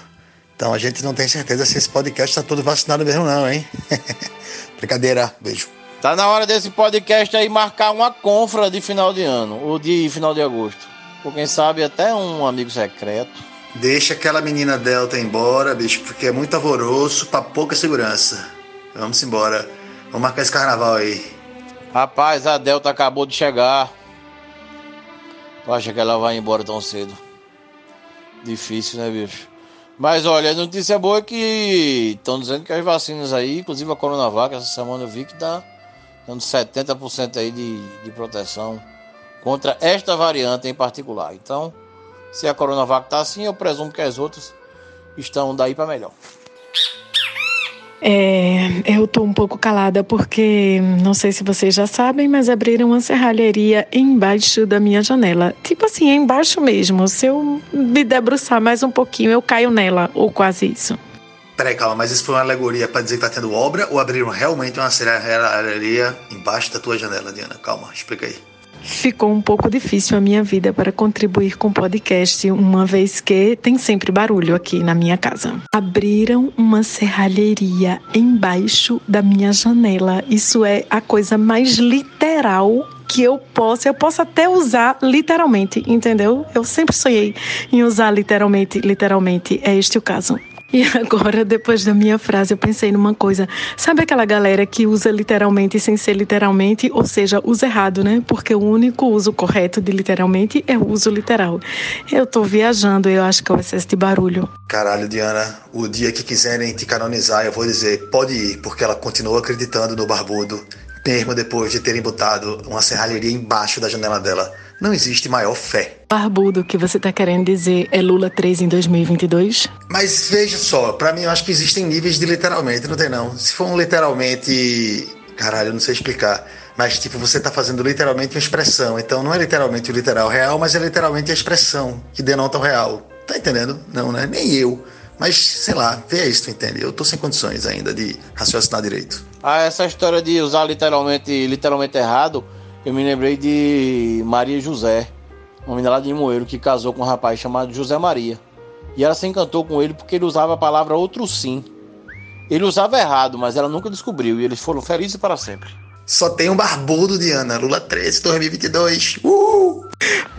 Então a gente não tem certeza se esse podcast tá todo vacinado mesmo, não, hein? Brincadeira, beijo. Tá na hora desse podcast aí marcar uma confra de final de ano, ou de final de agosto. Ou quem sabe até um amigo secreto. Deixa aquela menina Delta embora, bicho, porque é muito alvoroço pra pouca segurança. Vamos embora. Vamos marcar esse carnaval aí. Rapaz, a Delta acabou de chegar. Tu acha que ela vai embora tão cedo? Difícil, né, bicho? Mas olha, a notícia boa é que estão dizendo que as vacinas aí, inclusive a Coronavac, essa semana eu vi que tá dando 70% aí de, de proteção contra esta variante em particular. Então, se a Coronavac tá assim, eu presumo que as outras estão daí para melhor. É, eu tô um pouco calada porque não sei se vocês já sabem, mas abriram uma serralheria embaixo da minha janela. Tipo assim, é embaixo mesmo. Se eu me debruçar mais um pouquinho, eu caio nela, ou quase isso. Peraí, calma, mas isso foi uma alegoria para dizer que tá tendo obra ou abriram realmente uma serralheria embaixo da tua janela, Diana? Calma, explica aí. Ficou um pouco difícil a minha vida para contribuir com o podcast, uma vez que tem sempre barulho aqui na minha casa. Abriram uma serralheria embaixo da minha janela. Isso é a coisa mais literal que eu posso, eu posso até usar literalmente, entendeu? Eu sempre sonhei em usar literalmente, literalmente, é este o caso. E agora, depois da minha frase, eu pensei numa coisa. Sabe aquela galera que usa literalmente sem ser literalmente, ou seja, usa errado, né? Porque o único uso correto de literalmente é o uso literal. Eu tô viajando, eu acho que é o excesso de barulho. Caralho, Diana, o dia que quiserem te canonizar, eu vou dizer, pode ir, porque ela continua acreditando no barbudo, mesmo depois de terem botado uma serralheria embaixo da janela dela. Não existe maior fé. Barbudo, que você tá querendo dizer é Lula 3 em 2022? Mas veja só, para mim eu acho que existem níveis de literalmente, não tem não. Se for um literalmente. Caralho, eu não sei explicar. Mas, tipo, você tá fazendo literalmente uma expressão. Então não é literalmente o literal real, mas é literalmente a expressão que denota o real. Tá entendendo? Não, né? Nem eu. Mas, sei lá, vê isso, tu entende? Eu tô sem condições ainda de raciocinar direito. Ah, essa história de usar literalmente, literalmente errado, eu me lembrei de Maria José, uma menina lá de Moeiro que casou com um rapaz chamado José Maria. E ela se encantou com ele porque ele usava a palavra outro sim. Ele usava errado, mas ela nunca descobriu e eles foram felizes para sempre. Só tem um barbudo, Diana. Lula 13, 2022. Uhul!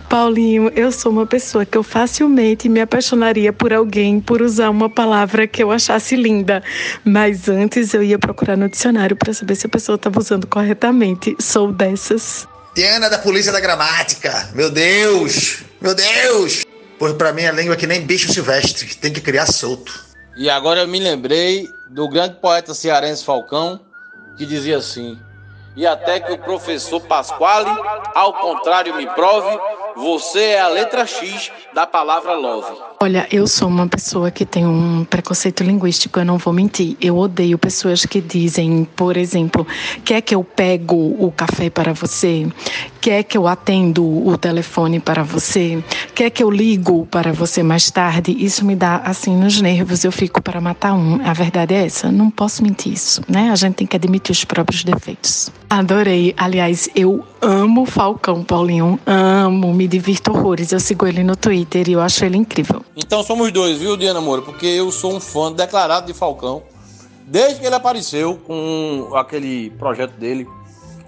Paulinho, eu sou uma pessoa que eu facilmente me apaixonaria por alguém por usar uma palavra que eu achasse linda. Mas antes eu ia procurar no dicionário para saber se a pessoa estava usando corretamente. Sou dessas. Diana da Polícia da Gramática. Meu Deus! Meu Deus! Pois pra mim a língua é que nem bicho silvestre. Tem que criar solto. E agora eu me lembrei do grande poeta cearense Falcão, que dizia assim: E até que o professor Pasquale, ao contrário, me prove, você é a letra X da palavra love. Olha, eu sou uma pessoa que tem um preconceito linguístico, eu não vou mentir. Eu odeio pessoas que dizem, por exemplo, quer que eu pego o café para você? Quer que eu atendo o telefone para você? Quer que eu ligo para você mais tarde? Isso me dá assim nos nervos, eu fico para matar um. A verdade é essa, não posso mentir isso, né? A gente tem que admitir os próprios defeitos. Adorei. Aliás, eu amo Falcão, Paulinho. Amo, me divirto horrores. Eu sigo ele no Twitter e eu acho ele incrível. Então somos dois, viu, Diana Moura? Porque eu sou um fã declarado de Falcão. Desde que ele apareceu com aquele projeto dele,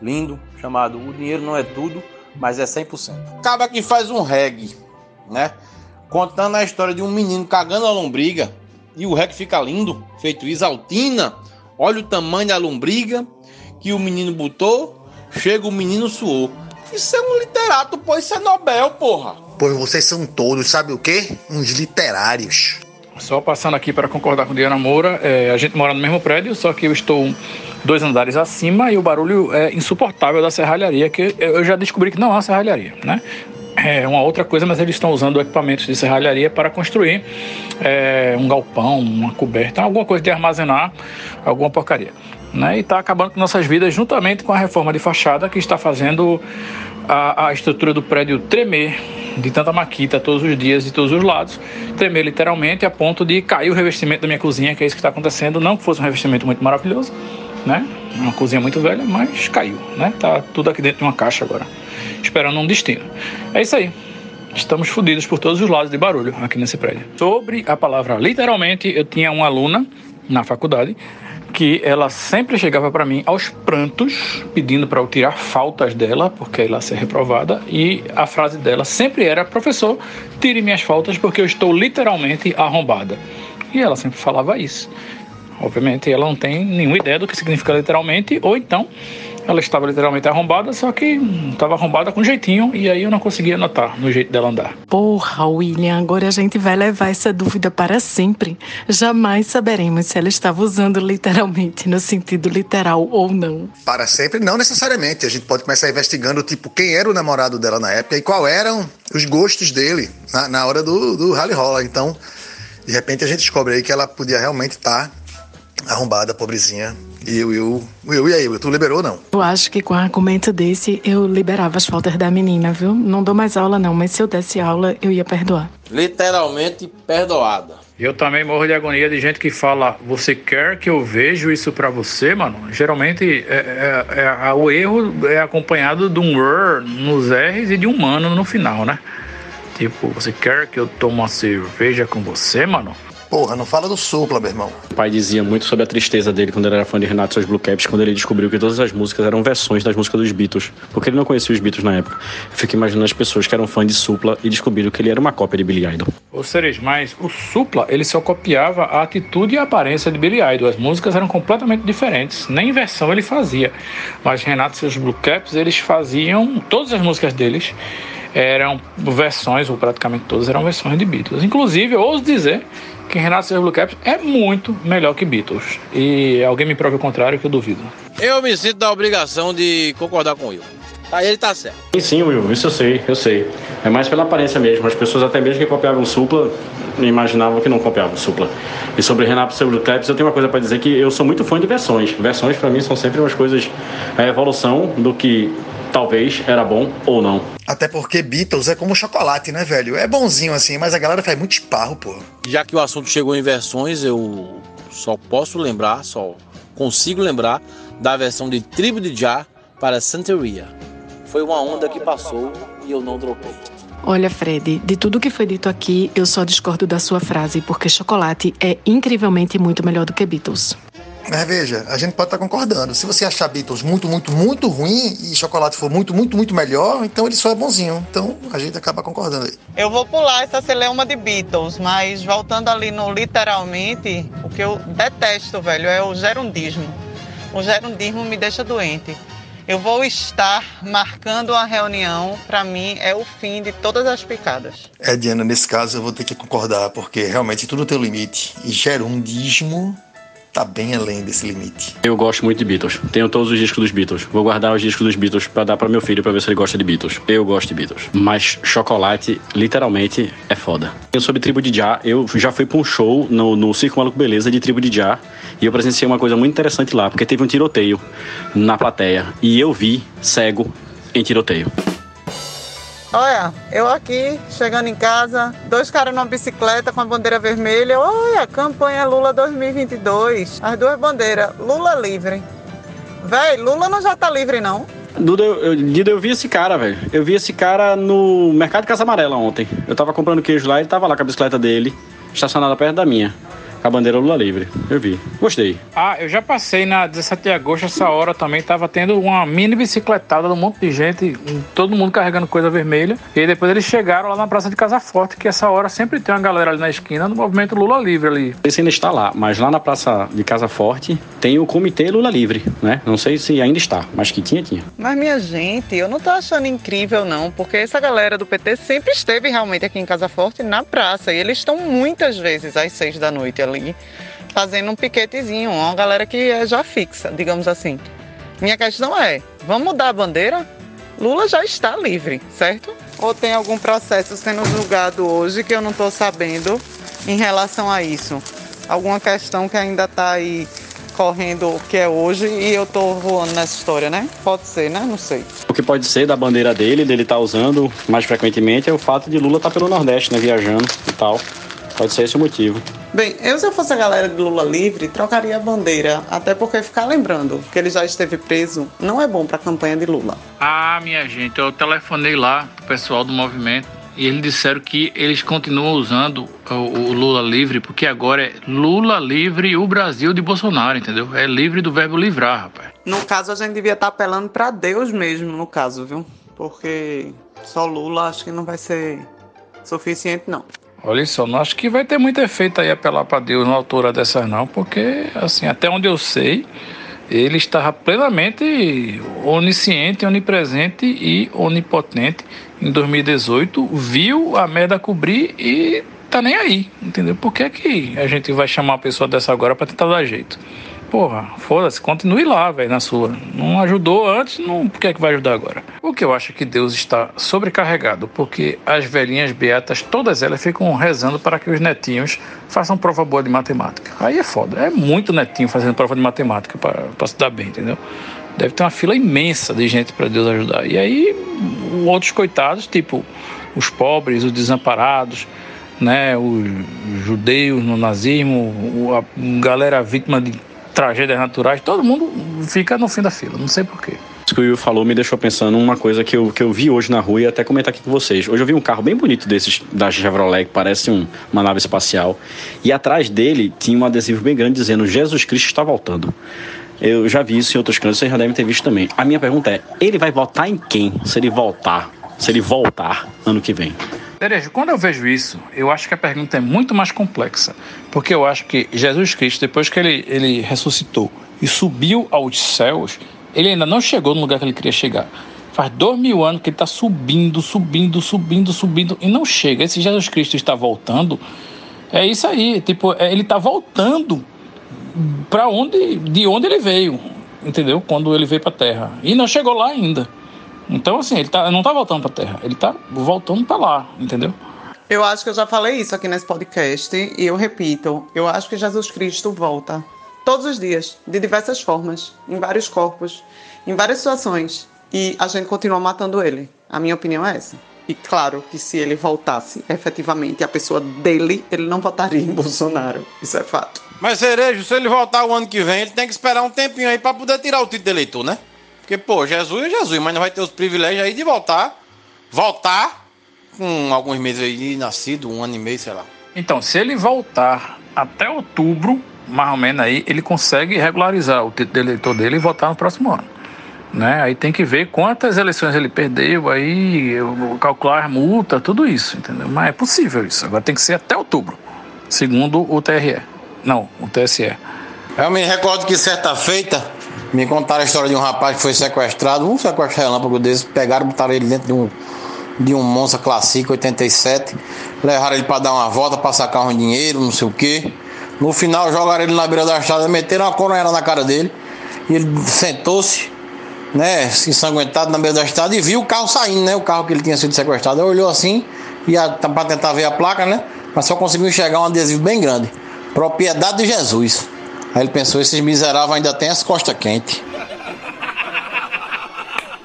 lindo, chamado O Dinheiro Não É Tudo, mas é 100%. Acaba que faz um reggae, né? Contando a história de um menino cagando a lombriga e o reggae fica lindo, feito Isaltina. Olha o tamanho da lombriga que o menino botou, chega o menino suou. Isso é um literato, pô, isso é Nobel, porra. Pois vocês são todos, sabe o quê? Uns literários. Só passando aqui para concordar com Diana Moura, é, a gente mora no mesmo prédio, só que eu estou dois andares acima e o barulho é insuportável da serralharia, que eu já descobri que não é uma serralharia, né? É uma outra coisa, mas eles estão usando equipamentos de serralharia para construir é, um galpão, uma coberta, alguma coisa de armazenar alguma porcaria. Né? E está acabando com nossas vidas juntamente com a reforma de fachada que está fazendo a, a estrutura do prédio tremer de tanta maquita todos os dias de todos os lados, tremer literalmente a ponto de cair o revestimento da minha cozinha, que é isso que está acontecendo. Não que fosse um revestimento muito maravilhoso, né? Uma cozinha muito velha, mas caiu, né? Tá tudo aqui dentro de uma caixa agora, esperando um destino. É isso aí. Estamos fodidos por todos os lados de barulho aqui nesse prédio. Sobre a palavra literalmente, eu tinha uma aluna na faculdade que ela sempre chegava para mim aos prantos, pedindo para eu tirar faltas dela, porque ela ia ser reprovada, e a frase dela sempre era: professor, tire minhas faltas porque eu estou literalmente arrombada. E ela sempre falava isso. Obviamente, ela não tem nenhuma ideia do que significa literalmente, ou então ela estava literalmente arrombada, só que estava arrombada com jeitinho, e aí eu não conseguia notar no jeito dela andar. Porra, William, agora a gente vai levar essa dúvida para sempre. Jamais saberemos se ela estava usando literalmente no sentido literal ou não. Para sempre, não necessariamente. A gente pode começar investigando, tipo, quem era o namorado dela na época e qual eram os gostos dele na, na hora do, do rally rola. Então, de repente a gente descobre aí que ela podia realmente estar arrombada, pobrezinha. E eu, eu, eu, e aí, tu liberou ou não? Eu acho que com um argumento desse eu liberava as faltas da menina, viu? Não dou mais aula não, mas se eu desse aula eu ia perdoar. Literalmente perdoada. Eu também morro de agonia de gente que fala, você quer que eu veja isso pra você, mano? Geralmente é, é, é, o erro é acompanhado de um er nos R's e de um mano no final, né? Tipo, você quer que eu tome uma cerveja com você, mano? Porra, não fala do Supla, meu irmão. O pai dizia muito sobre a tristeza dele quando ele era fã de Renato e seus Blue Caps, quando ele descobriu que todas as músicas eram versões das músicas dos Beatles, porque ele não conhecia os Beatles na época. Eu fico imaginando as pessoas que eram fã de Supla e descobriram que ele era uma cópia de Billy Idol. Ou seja, mas o Supla, ele só copiava a atitude e a aparência de Billy Idol. As músicas eram completamente diferentes. Nem versão ele fazia. Mas Renato e seus Blue Caps, eles faziam todas as músicas deles eram versões, ou praticamente todas eram versões de Beatles. Inclusive, eu ouso dizer que Renato Blue Caps é muito melhor que Beatles. E alguém me prove o contrário que eu duvido. Eu me sinto da obrigação de concordar com o Will. Aí ele tá certo. Sim, sim, Will, isso eu sei, eu sei. É mais pela aparência mesmo. As pessoas até mesmo que copiavam Supla imaginavam que não copiavam Supla. E sobre Renato e seus Blue Caps, eu tenho uma coisa para dizer que eu sou muito fã de versões. Versões para mim são sempre umas coisas, a evolução do que talvez era bom ou não. Até porque Beatles é como chocolate, né, velho? É bonzinho assim, mas a galera faz muito esparro, pô. Já que o assunto chegou em versões, eu só posso lembrar, só consigo lembrar da versão de Tribo de Jah para Santeria. Foi uma onda que passou e eu não dropei. Olha, Fred, de tudo que foi dito aqui, eu só discordo da sua frase, porque chocolate é incrivelmente muito melhor do que Beatles. Mas veja, a gente pode estar concordando. Se você achar Beatles muito, muito, muito ruim e chocolate for muito, muito, muito melhor, então ele só é bonzinho. Então a gente acaba concordando aí. Eu vou pular essa celeuma de Beatles, mas voltando ali no literalmente, o que eu detesto, velho, é o gerundismo. O gerundismo me deixa doente. Eu vou estar marcando a reunião, para mim é o fim de todas as picadas. É, Diana, nesse caso eu vou ter que concordar, porque realmente tudo tem limite. E gerundismo tá bem além desse limite. Eu gosto muito de Beatles. Tenho todos os discos dos Beatles. Vou guardar os discos dos Beatles para dar para meu filho para ver se ele gosta de Beatles. Eu gosto de Beatles. Mas chocolate, literalmente, é foda. Eu sou de tribo de Já. Eu já fui para um show no, no Circo Maluco Beleza de tribo de Já. E eu presenciei uma coisa muito interessante lá, porque teve um tiroteio na plateia. E eu vi cego em tiroteio. Olha, eu aqui, chegando em casa, dois caras numa bicicleta com a bandeira vermelha. Olha, campanha Lula 2022. As duas bandeiras, Lula livre. Véi, Lula não já tá livre, não? Duda, eu, Duda, eu vi esse cara, velho. Eu vi esse cara no Mercado de Casa Amarela ontem. Eu tava comprando queijo lá, ele tava lá com a bicicleta dele, estacionada perto da minha a bandeira Lula livre. Eu vi. Gostei. Ah, eu já passei na 17 de agosto, essa hora também tava tendo uma mini bicicletada de um monte de gente, todo mundo carregando coisa vermelha. E aí depois eles chegaram lá na Praça de Casa Forte, que essa hora sempre tem uma galera ali na esquina do movimento Lula Livre ali. Esse ainda está lá, mas lá na Praça de Casa Forte tem o Comitê Lula Livre, né? Não sei se ainda está, mas que tinha, tinha. Mas minha gente, eu não tô achando incrível não, porque essa galera do PT sempre esteve realmente aqui em Casa Forte na praça e eles estão muitas vezes às seis da noite ali, fazendo um piquetezinho, uma galera que é já fixa, digamos assim. Minha questão é, vamos mudar a bandeira? Lula já está livre, certo? Ou tem algum processo sendo julgado hoje que eu não estou sabendo em relação a isso? Alguma questão que ainda está aí correndo o que é hoje e eu tô voando nessa história, né? Pode ser, né? Não sei. O que pode ser da bandeira dele, dele tá usando mais frequentemente, é o fato de Lula estar tá pelo Nordeste, né? Viajando e tal. Pode ser esse o motivo. Bem, eu se eu fosse a galera de Lula livre, trocaria a bandeira, até porque ficar lembrando que ele já esteve preso não é bom para a campanha de Lula. Ah, minha gente, eu telefonei lá pro pessoal do movimento e eles disseram que eles continuam usando o, o, Lula livre, porque agora é Lula livre o Brasil de Bolsonaro, entendeu? É livre do verbo livrar, rapaz. No caso, a gente devia estar tá apelando para Deus mesmo, no caso, viu? Porque só Lula acho que não vai ser suficiente, não. Olha só, não acho que vai ter muito efeito aí apelar para Deus na altura dessas não, porque assim, até onde eu sei, ele estava plenamente onisciente, onipresente e onipotente em 2018, viu a merda cobrir e tá nem aí, entendeu? Por que, que a gente vai chamar uma pessoa dessa agora para tentar dar jeito? Porra, foda-se, continue lá, velho, na sua. Não ajudou antes, não, por que é que vai ajudar agora? O que eu acho é que Deus está sobrecarregado, porque as velhinhas beatas, todas elas ficam rezando para que os netinhos façam prova boa de matemática. Aí é foda, é muito netinho fazendo prova de matemática para se dar bem, entendeu? Deve ter uma fila imensa de gente para Deus ajudar. E aí, outros coitados, tipo os pobres, os desamparados, né, os judeus no nazismo, a galera vítima de tragédias naturais, todo mundo fica no fim da fila, não sei porquê. Isso que o Will falou me deixou pensando uma coisa que eu, que eu vi hoje na rua e até comentar aqui com vocês. Hoje eu vi um carro bem bonito desses da Chevrolet, que parece um, uma nave espacial, e atrás dele tinha um adesivo bem grande dizendo Jesus Cristo está voltando. Eu já vi isso em outros cantos, vocês já devem ter visto também. A minha pergunta é: ele vai votar em quem se ele voltar? Se ele voltar ano que vem? Quando eu vejo isso, eu acho que a pergunta é muito mais complexa. Porque eu acho que Jesus Cristo, depois que ele, ele ressuscitou e subiu aos céus, ele ainda não chegou no lugar que ele queria chegar. Faz dois mil anos que ele está subindo, subindo, subindo, subindo e não chega. Esse Jesus Cristo está voltando. É isso aí. Tipo, é, ele está voltando para onde, de onde ele veio, entendeu? Quando ele veio para a Terra e não chegou lá ainda. Então, assim, ele tá, não tá voltando pra Terra, ele tá voltando para lá, entendeu? Eu acho que eu já falei isso aqui nesse podcast e eu repito, eu acho que Jesus Cristo volta todos os dias, de diversas formas, em vários corpos, em várias situações, e a gente continua matando ele. A minha opinião é essa. E claro que se ele voltasse efetivamente a pessoa dele, ele não votaria em Bolsonaro. Isso é fato. Mas Cerejo, se ele voltar o ano que vem, ele tem que esperar um tempinho aí para poder tirar o título de eleitor, né? Porque, pô, Jesus é Jesus, mas não vai ter os privilégios aí de voltar. Voltar com alguns meses aí de nascido, um ano e meio, sei lá. Então, se ele voltar até outubro, mais ou menos aí, ele consegue regularizar o título de eleitor dele e votar no próximo ano. Né? Aí tem que ver quantas eleições ele perdeu, aí calcular a multa, tudo isso, entendeu? Mas é possível isso. Agora tem que ser até outubro, segundo o TRE. Não, o TSE. Eu me recordo que certa feita me contaram a história de um rapaz que foi sequestrado, um sequestro relâmpago desse, pegaram, botaram ele dentro de um, de um Monza Classic 87, levaram ele para dar uma volta, para sacar um dinheiro, não sei o quê. No final jogaram ele na beira da estrada, meteram uma coronela na cara dele, e ele sentou-se, né, se ensanguentado na beira da estrada e viu o carro saindo, né, o carro que ele tinha sido sequestrado. Ele olhou assim, para tentar ver a placa, né, mas só conseguiu enxergar um adesivo bem grande. Propriedade de Jesus. Aí ele pensou, esses miseráveis ainda têm as costas quentes.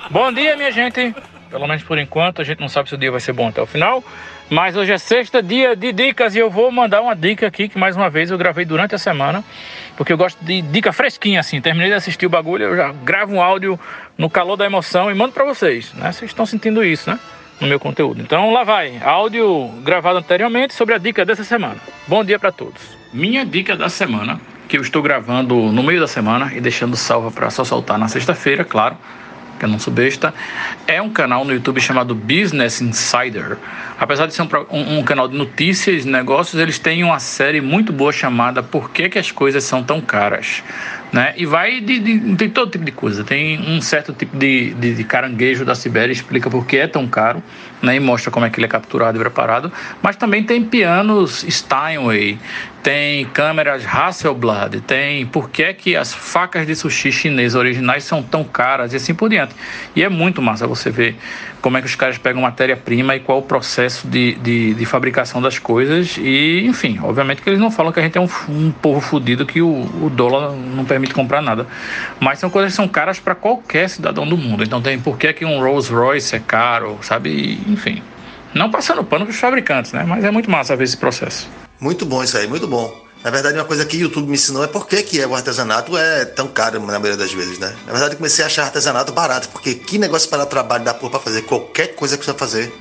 Bom dia, minha gente. Pelo menos por enquanto, a gente não sabe se o dia vai ser bom até o final. Mas hoje é sexta, dia de dicas, e eu vou mandar uma dica aqui que mais uma vez eu gravei durante a semana, porque eu gosto de dica fresquinha assim. Terminei de assistir o bagulho, eu já gravo um áudio no calor da emoção e mando para vocês, né? Vocês estão sentindo isso, né? No meu conteúdo. Então lá vai, áudio gravado anteriormente sobre a dica dessa semana. Bom dia para todos. Minha dica da semana, que eu estou gravando no meio da semana e deixando salva para só soltar na sexta-feira, claro que eu não sou besta, é um canal no YouTube chamado Business Insider. Apesar de ser um, um, um, canal de notícias, negócios, eles têm uma série muito boa chamada Por que, que as coisas são tão caras? Né? E vai de, de, tem todo tipo de coisa. Tem um certo tipo de, de, de caranguejo da Sibéria, explica por que é tão caro né? e mostra como é que ele é capturado e preparado. Mas também tem pianos Steinway, tem câmeras Hasselblad, tem por que, é que as facas de sushi chinês originais são tão caras e assim por diante. E é muito massa você ver como é que os caras pegam matéria-prima e qual o processo de, de, de, fabricação das coisas. E, enfim, obviamente que eles não falam que a gente é um, um povo fodido que o, o, dólar não permite comprar nada. Mas são coisas que são caras para qualquer cidadão do mundo. Então tem por que, que um Rolls Royce é caro, sabe? E, enfim. Não passando pano para os fabricantes, né? Mas é muito massa ver esse processo. Muito bom isso aí, muito bom. Na verdade, uma coisa que o YouTube me ensinou é por que, que o artesanato é tão caro na maioria das vezes, né? Na verdade, eu comecei a achar artesanato barato, porque que negócio para trabalho da porra pra fazer qualquer coisa que você fazer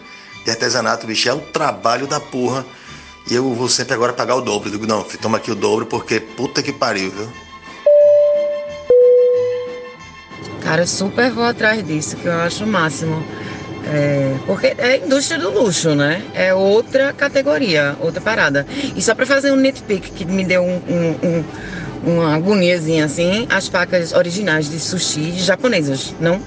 de artesanato, bicho, é o trabalho da porra. E eu vou sempre agora pagar o dobro. Eu digo, não, toma aqui o dobro, porque puta que pariu, viu? Cara, eu super vou atrás disso, que eu acho o máximo. É, porque é indústria do luxo, né? É outra categoria, outra parada. E só para fazer um nitpick que me deu um, um, um, uma agoniazinha assim, as facas originais de sushi japonesas, não?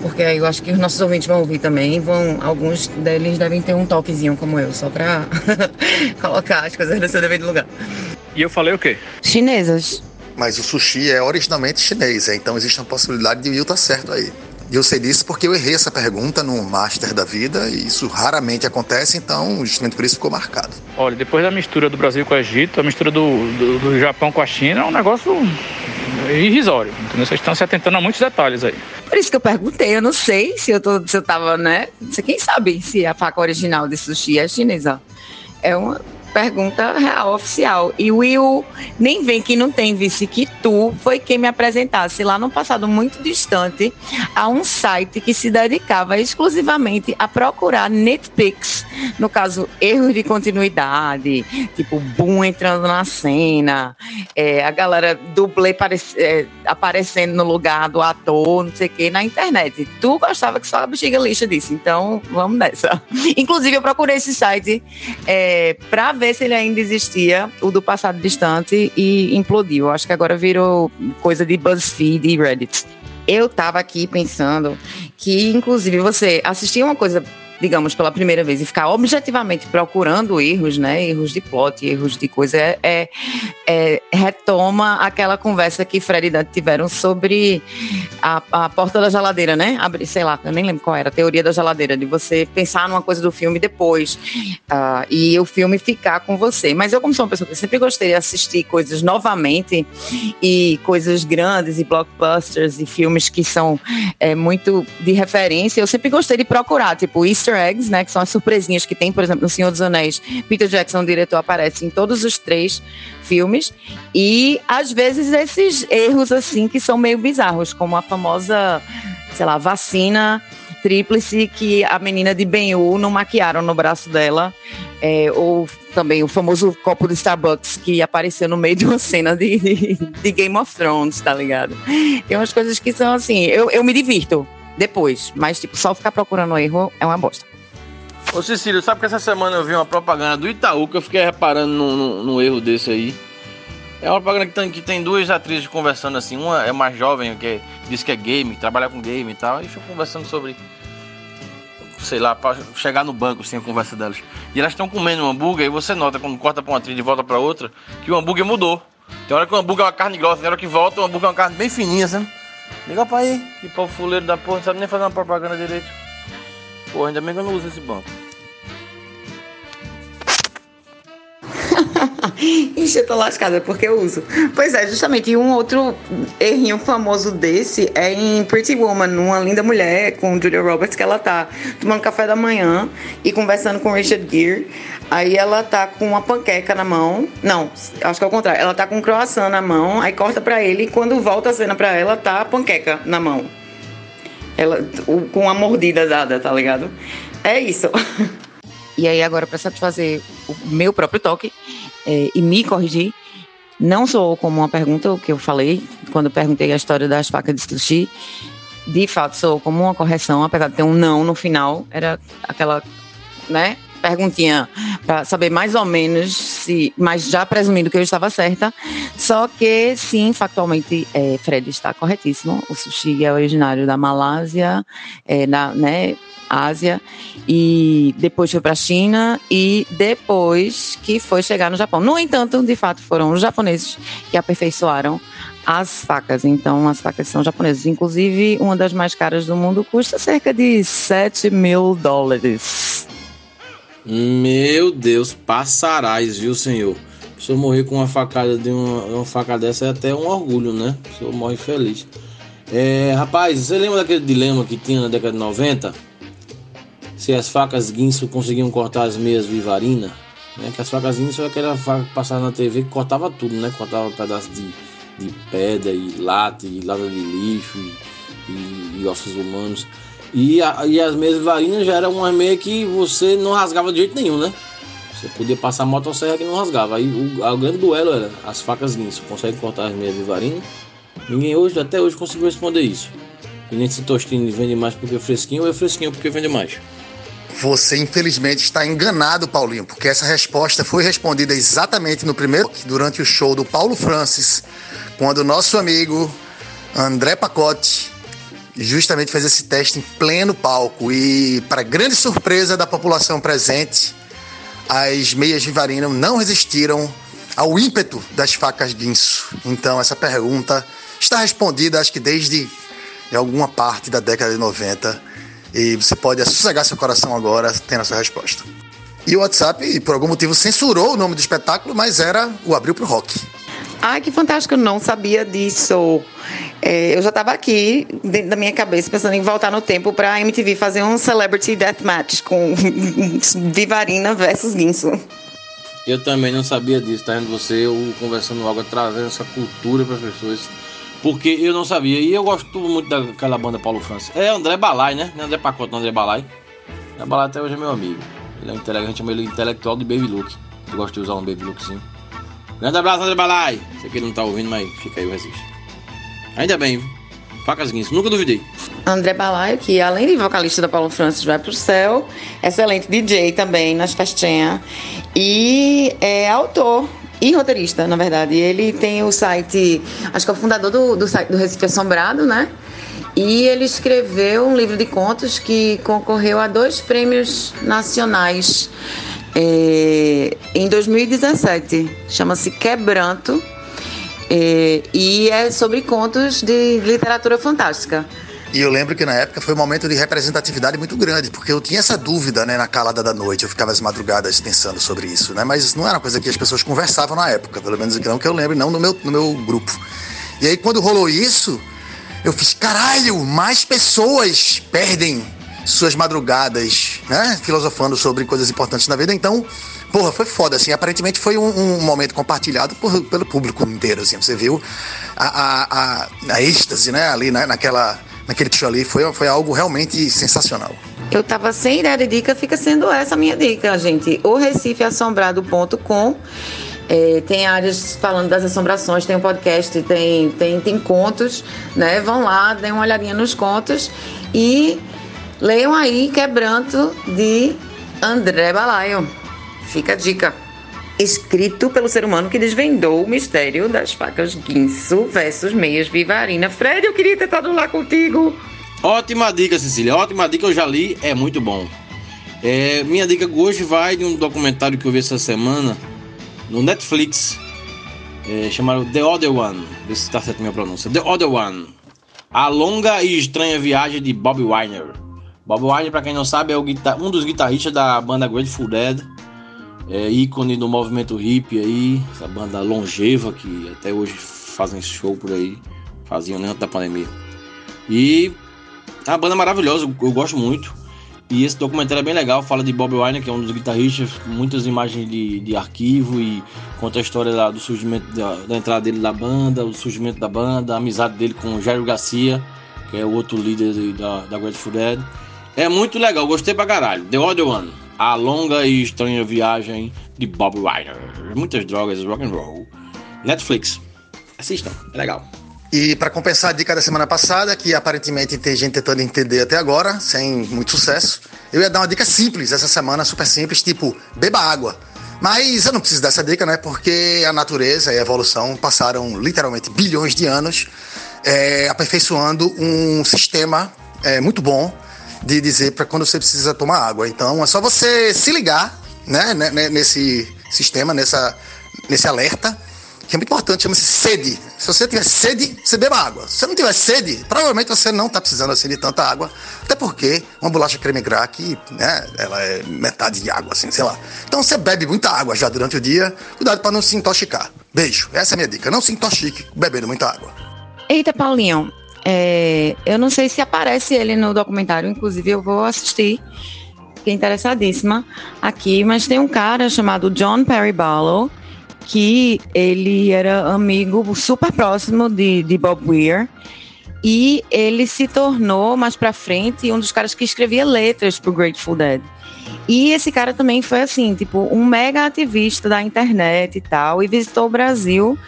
Porque aí eu acho que os nossos ouvintes vão ouvir também, vão, alguns deles devem ter um toquezinho como eu, só para colocar as coisas no seu devido lugar. E eu falei o quê? Chinesas. Mas o sushi é originalmente chinês, é, então existe uma possibilidade de o Will estar tá certo aí. E eu sei disso porque eu errei essa pergunta no Master da Vida e isso raramente acontece, então justamente por isso ficou marcado. Olha, depois da mistura do Brasil com o Egito, a mistura do, do, do Japão com a China é um negócio irrisório. Entendeu? Vocês estão se atentando a muitos detalhes aí. Por isso que eu perguntei, eu não sei se eu, tô, se eu tava, né? Quem sabe se a faca original de sushi é chinesa. É uma pergunta real, oficial. E Will nem vem que não tem, vice que tu foi quem me apresentasse lá no passado muito distante a um site que se dedicava exclusivamente a procurar nitpicks, no caso, erros de continuidade, tipo, boom entrando na cena, é, a galera dublê é, aparecendo no lugar do ator, não sei o que, na internet. Tu gostava que só a bexiga lixa disso, então vamos nessa. Inclusive, eu procurei esse site é, pra ver ver se ele ainda existia, o do passado distante, e implodiu. Acho que agora virou coisa de BuzzFeed e Reddit. Eu tava aqui pensando que, inclusive, você assistia uma coisa digamos, pela primeira vez e ficar objetivamente procurando erros, né? Erros de plot, erros de coisa, é, é, é retoma aquela conversa que Fred e Dante tiveram sobre a, a porta da geladeira, né? Abrir, sei lá, eu nem lembro qual era, a teoria da geladeira, de você pensar numa coisa do filme depois uh, e o filme ficar com você. Mas eu, como sou uma pessoa que sempre gostei de assistir coisas novamente e coisas grandes e blockbusters e filmes que são é, muito de referência, eu sempre gostei de procurar, tipo, Easter easter eggs, né? Que são as surpresinhas que tem, por exemplo, no Senhor dos Anéis. Peter Jackson, o diretor, aparece em todos os três filmes. E às vezes esses erros, assim, que são meio bizarros, como a famosa, sei lá, vacina tríplice que a menina de Ben-Hur não maquiaram no braço dela É, ou também o famoso copo do Starbucks que apareceu no meio de uma cena de, de, de Game of Thrones, tá ligado? Tem umas coisas que são assim, eu, eu me divirto depois, mas tipo, só ficar procurando erro é uma bosta. Ô Cecílio, sabe que essa semana eu vi uma propaganda do Itaú que eu fiquei reparando no erro desse aí. É uma propaganda que tem, que tem duas atrizes conversando assim. Uma é mais jovem, que é, diz que é game, trabalha com game e tal. E fica conversando sobre. Sei lá, pra chegar no banco assim a conversa delas. E elas estão comendo um hambúrguer e você nota quando corta pra uma atriz e volta pra outra que o hambúrguer mudou. Tem hora que o hambúrguer é uma carne grossa, tem hora que volta o hambúrguer é uma carne bem fininha, sabe? Liga pra aí, que povo fuleiro da porra, não sabe nem fazer uma propaganda direito. Pô, ainda bem que eu não uso esse banco. Ixi, eu tô lascada porque eu uso. Pois é, justamente. E um outro errinho famoso desse é em Pretty Woman, uma linda mulher com Julia Roberts, que ela tá tomando café da manhã e conversando com Richard Gere. Aí ela tá com uma panqueca na mão. Não, acho que é o contrário. Ela tá com um croissant na mão, aí corta pra ele e quando volta a cena pra ela, tá a panqueca na mão. Ela, com a mordida dada, tá ligado? É isso. E aí, agora, para satisfazer o meu próprio toque é, e me corrigir, não sou como uma pergunta, o que eu falei quando perguntei a história das facas de sushi. De fato, sou como uma correção, apesar de ter um não no final. Era aquela, né, perguntinha para saber mais ou menos se, mas já presumindo que eu estava certa. Só que sim, factualmente, é, Fred está corretíssimo. O sushi é originário da Malásia, é, da, né, Ásia e depois foi para a China e depois que foi chegar no Japão. No entanto, de fato, foram os japoneses que aperfeiçoaram as facas. Então, as facas são japonesas. Inclusive, uma das mais caras do mundo custa cerca de 7 mil dólares. Meu Deus, passarás, viu, senhor? Se eu morrer com uma facada de uma, uma faca dessa é até um orgulho, né? Se eu morre feliz. É, rapaz, você lembra daquele dilema que tinha na década de 90? se as facas guinso conseguiam cortar as meias vivarina, né? Que as facas guinso é aquela faca que passava na TV que cortava tudo, né? Cortava pedaços de, de pedra e lata, e lata de lixo e, e, e ossos humanos. E, a, e as meias já eram uma meia que você não rasgava de jeito nenhum, né? Você podia passar motosserra que não rasgava. Aí o, o grande duelo era as facas guinso. Consegue cortar as meias vivarinas? Ninguém hoje, até hoje, conseguiu responder isso. E nem se tostino vende mais porque é fresquinho ou é fresquinho porque vende mais. Você infelizmente está enganado, Paulinho, porque essa resposta foi respondida exatamente no primeiro durante o show do Paulo Francis, quando o nosso amigo André Pacote justamente fez esse teste em pleno palco e para grande surpresa da população presente, as meias Vivarino não resistiram ao ímpeto das facas guinso. Então essa pergunta está respondida, acho que desde alguma parte da década de 90 e você pode sossegar seu coração agora tendo a sua resposta. E o WhatsApp, por algum motivo, censurou o nome do espetáculo, mas era o Abril pro Rock. Ai, que fantástico, eu não sabia disso. É, eu já estava aqui, dentro da minha cabeça, pensando em voltar no tempo para a MTV fazer um Celebrity Deathmatch com Vivarina versus Guinso. Eu também não sabia disso, tá vendo você, eu conversando logo, trazendo essa cultura para as pessoas. Porque eu não sabia. E eu gosto muito daquela banda Paulo França. É André Balai, né? Não é André Pacote, não é André Balai. André Balai até hoje é meu amigo. Ele é um intelectual, a gente chama ele intelectual de Baby Look. Eu gosto de usar um Baby Lookzinho. Grande abraço, André Balai. Sei que ele não tá ouvindo, mas fica aí o resiste. Ainda bem, Facas Guinness, nunca duvidei. André Balai, que além de vocalista da Paulo Francis, vai pro céu. Excelente DJ também nas festinhas. E é autor e roteirista, na verdade. Ele tem o site, acho que é o fundador do, do site do Recife Assombrado, né? E ele escreveu um livro de contos que concorreu a dois prêmios nacionais é, em 2017. Chama-se Quebranto é, e é sobre contos de literatura fantástica. E eu lembro que na época foi um momento de representatividade muito grande, porque eu tinha essa dúvida, né, na calada da noite. Eu ficava as madrugadas pensando sobre isso, né? Mas não era uma coisa que as pessoas conversavam na época, pelo menos não que eu lembro, não no meu, no meu grupo. E aí quando rolou isso, eu fiz, caralho, mais pessoas perdem suas madrugadas, né? Filosofando sobre coisas importantes na vida. Então, porra, foi foda, assim. Aparentemente foi um, um momento compartilhado por, pelo público inteiro, assim. Você viu a, a, a, a êxtase, né? Ali né? naquela naquele show ali. Foi, foi algo realmente sensacional. Eu tava sem ideia de dica, fica sendo essa a minha dica, gente. O recifeassombrado.com é, tem áreas falando das assombrações, tem um podcast, tem, tem, tem contos, né? Vão lá, deem uma olhadinha nos contos e leiam aí Quebranto de André Balaio. Fica a dica. Escrito pelo ser humano que desvendou o mistério das facas Guinso versus meias Vivarina. Fred, eu queria ter estado lá contigo. Ótima dica, Cecília. Ótima dica, eu já li, é muito bom. É, minha dica hoje vai de um documentário que eu vi essa semana no Netflix, é, chamado The Other One. Vê se está certo a minha pronúncia. The Other One. A longa e estranha viagem de Bob Weiner. Bob Weiner, para quem não sabe, é um dos guitarristas da banda Grateful Dead é, ícone do movimento hip aí, essa banda longeva que até hoje fazem show por aí, faziam né, antes da pandemia. E é uma banda maravilhosa, eu gosto muito. E esse documentário é bem legal, fala de Bob Wine, que é um dos guitarristas, muitas imagens de, de arquivo e conta a história lá do surgimento da, da, entrada dele na banda, o surgimento da banda, a amizade dele com o Garcia, que é o outro líder da, da Grateful Dead. É muito legal, gostei pra caralho. The Other One. A longa e estranha viagem de Bob Ryder. Muitas drogas, rock and roll. Netflix. Assistam, é legal. E para compensar a dica da semana passada, que aparentemente tem gente tentando entender até agora, sem muito sucesso, eu ia dar uma dica simples essa semana, super simples, tipo, beba água. Mas eu não preciso dessa dica, né? Porque a natureza e a evolução passaram literalmente bilhões de anos é, aperfeiçoando um sistema é, muito bom de dizer para quando você precisa tomar água. Então é só você se ligar, né, né, né, nesse sistema, nessa, nesse alerta, que é muito importante, chama-se sede. Se você tiver sede, você beba água. Se você não tiver sede, provavelmente você não está precisando assim de tanta água, até porque uma bolacha creme crack, né, ela é metade de água, assim, sei lá. Então você bebe muita água já durante o dia, cuidado para não se intoxicar. Beijo, essa é a minha dica, não se intoxique bebendo muita água. Eita, Paulinho, é, eu não sei se aparece ele no documentário, inclusive eu vou assistir. Fiquei interessadíssima aqui, mas tem um cara chamado John Perry Barlow, que ele era amigo super próximo de, de Bob Weir. E ele se tornou, mais pra frente, um dos caras que escrevia letras pro Grateful Dead. E esse cara também foi assim, tipo, um mega ativista da internet e tal, e visitou o Brasil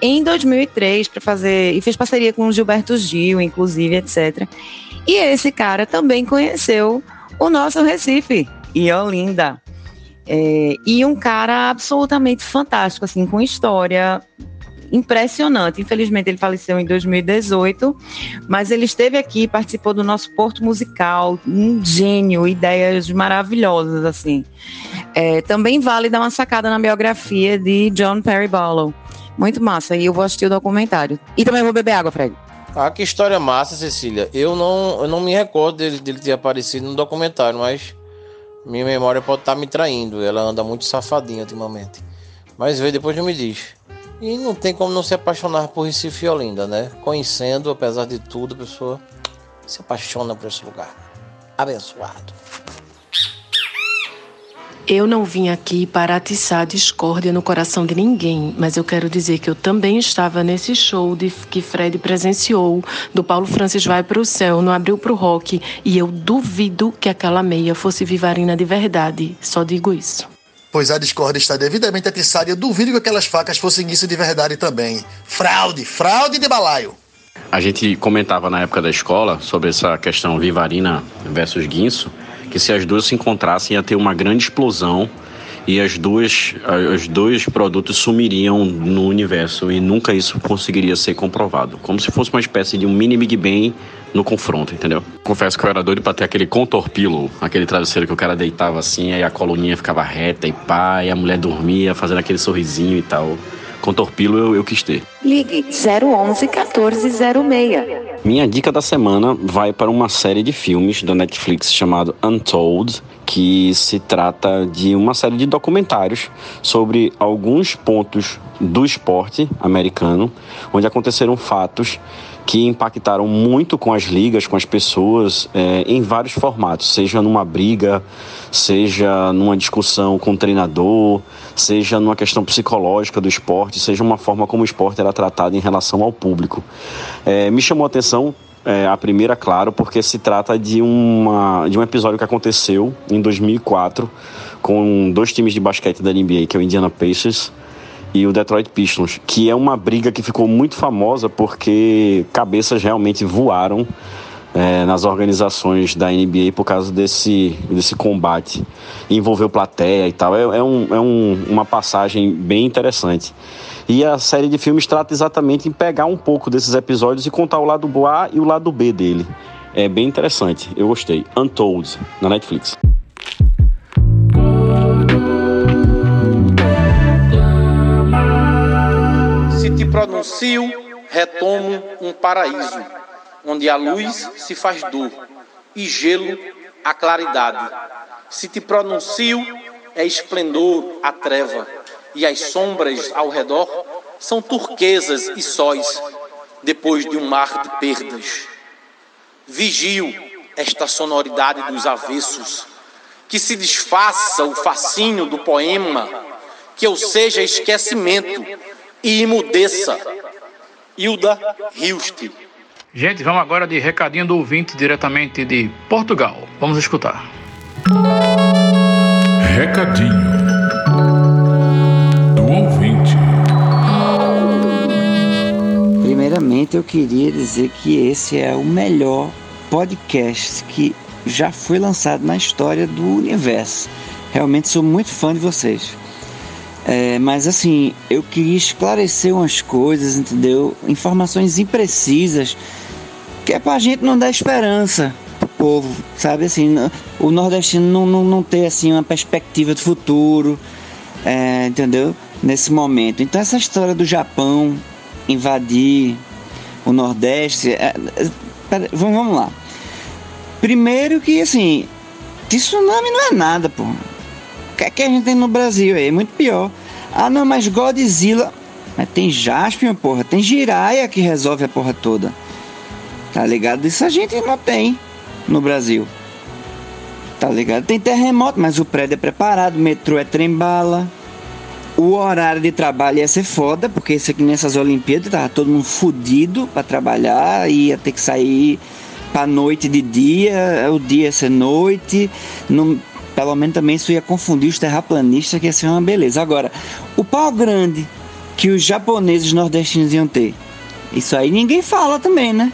em 2003 para fazer e fez parceria com o Gilberto Gil, inclusive, etc. E esse cara também conheceu o nosso Recife e Olinda. É, e um cara absolutamente fantástico, assim, com história impressionante. Infelizmente, ele faleceu em 2018, mas ele esteve aqui, participou do nosso Porto Musical, um gênio, ideias maravilhosas, assim. É, também vale dar uma sacada na biografia de John Perry Barlow. Muito massa. E eu vou assistir o documentário. E também vou beber água, Fred. Ah, que história massa, Cecília. Eu não, eu não me recordo dele, dele ter aparecido no documentário, mas minha memória pode estar tá me traindo. Ela anda muito safadinha ultimamente. Mas vê, depois me diz. E não tem como não se apaixonar por Recife e Olinda, né? Conhecendo, apesar de tudo, a pessoa se apaixona por esse lugar. Abençoado. Eu não vim aqui para atiçar discórdia no coração de ninguém, mas eu quero dizer que eu também estava nesse show de, que Fred presenciou, do Paulo Francis Vai para o Céu, no Abril para o Rock, e eu duvido que aquela meia fosse Vivarina de verdade. Só digo isso. Pois a discórdia está devidamente atiçada e eu duvido que aquelas facas fossem isso de verdade também. Fraude, fraude de balaio. A gente comentava na época da escola sobre essa questão Vivarina versus Guinso que se as duas se encontrassem ia ter uma grande explosão e as duas, os dois produtos sumiriam no universo e nunca isso conseguiria ser comprovado. Como se fosse uma espécie de um mini Big Bang no confronto, entendeu? Confesso que eu era doido pra ter aquele contorpilo, aquele travesseiro que o cara deitava assim, aí a coluninha ficava reta e pá, e a mulher dormia fazendo aquele sorrisinho e tal. Contorpilo eu, eu quis ter. Ligue 011 1406. Minha dica da semana vai para uma série de filmes da Netflix chamado Untold, que se trata de uma série de documentários sobre alguns pontos do esporte americano, onde aconteceram fatos que impactaram muito com as ligas, com as pessoas, é, em vários formatos, seja numa briga, seja numa discussão com o treinador, seja numa questão psicológica do esporte, seja uma forma como o esporte era tratado em relação ao público. É, me chamou a atenção É, a primeira, claro, porque se trata de, uma, de um episódio que aconteceu em 2004 com dois times de basquete da NBA, que é o Indiana Pacers e o Detroit Pistons, que é uma briga que ficou muito famosa porque cabeças realmente voaram é, nas organizações da NBA por causa desse, desse combate. Envolveu plateia e tal. É, é, um, é um, uma passagem bem interessante. E a série de filmes trata exatamente em pegar um pouco desses episódios e contar o lado A e o lado B dele. É bem interessante, eu gostei. Untold, na Netflix. Pronuncio, retomo um paraíso, onde a luz se faz dor e gelo a claridade. Se te pronuncio, é esplendor a treva, e as sombras ao redor são turquesas e sóis, depois de um mar de perdas. Vigio esta sonoridade dos avessos, que se desfaça o fascínio do poema, que eu seja esquecimento e imudeça. Hilda Hilst. Gente, vamos agora de recadinho do ouvinte diretamente de Portugal. Vamos escutar. Recadinho do ouvinte. Primeiramente, eu queria dizer que esse é o melhor podcast que já foi lançado na história do universo. Realmente sou muito fã de vocês. É, mas assim, eu queria esclarecer umas coisas, entendeu? Informações imprecisas, que é pra gente não dar esperança pro povo, sabe? Assim, o nordestino não, não, não ter assim uma perspectiva de futuro, é, entendeu? Nesse momento. Então essa história do Japão invadir o Nordeste, é, é, pera, vamos, vamos lá. Primeiro que assim, tsunami não é nada, pô. Que, é que a gente tem no Brasil? É muito pior. Ah, não, mas Godzilla. Mas tem Jaspion, porra. Tem Jiraya que resolve a porra toda. Tá ligado? Isso a gente não tem no Brasil. Tá ligado? Tem terremoto, mas o prédio é preparado. O metrô é trem-bala. O horário de trabalho ia ser foda, porque isso aqui nessas Olimpíadas tava todo mundo fudido pra trabalhar. Ia ter que sair pra noite de dia, o dia ia ser noite. Não pelo menos também isso ia confundir os terraplanistas, que ia ser uma beleza. Agora, o pau grande que os japoneses nordestinos iam ter, isso aí ninguém fala também, né?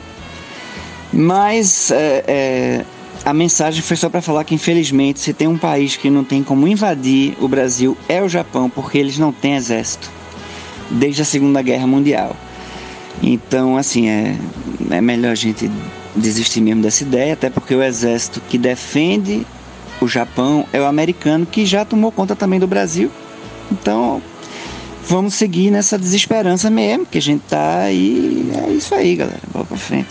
Mas é, é, a mensagem foi só para falar que, infelizmente, se tem um país que não tem como invadir o Brasil, é o Japão, porque eles não têm exército desde a Segunda Guerra Mundial. Então, assim, é, é melhor a gente desistir mesmo dessa ideia, até porque o exército que defende o Japão é o americano que já tomou conta também do Brasil. Então, vamos seguir nessa desesperança mesmo, que a gente tá aí. É isso aí, galera. Bola pra frente.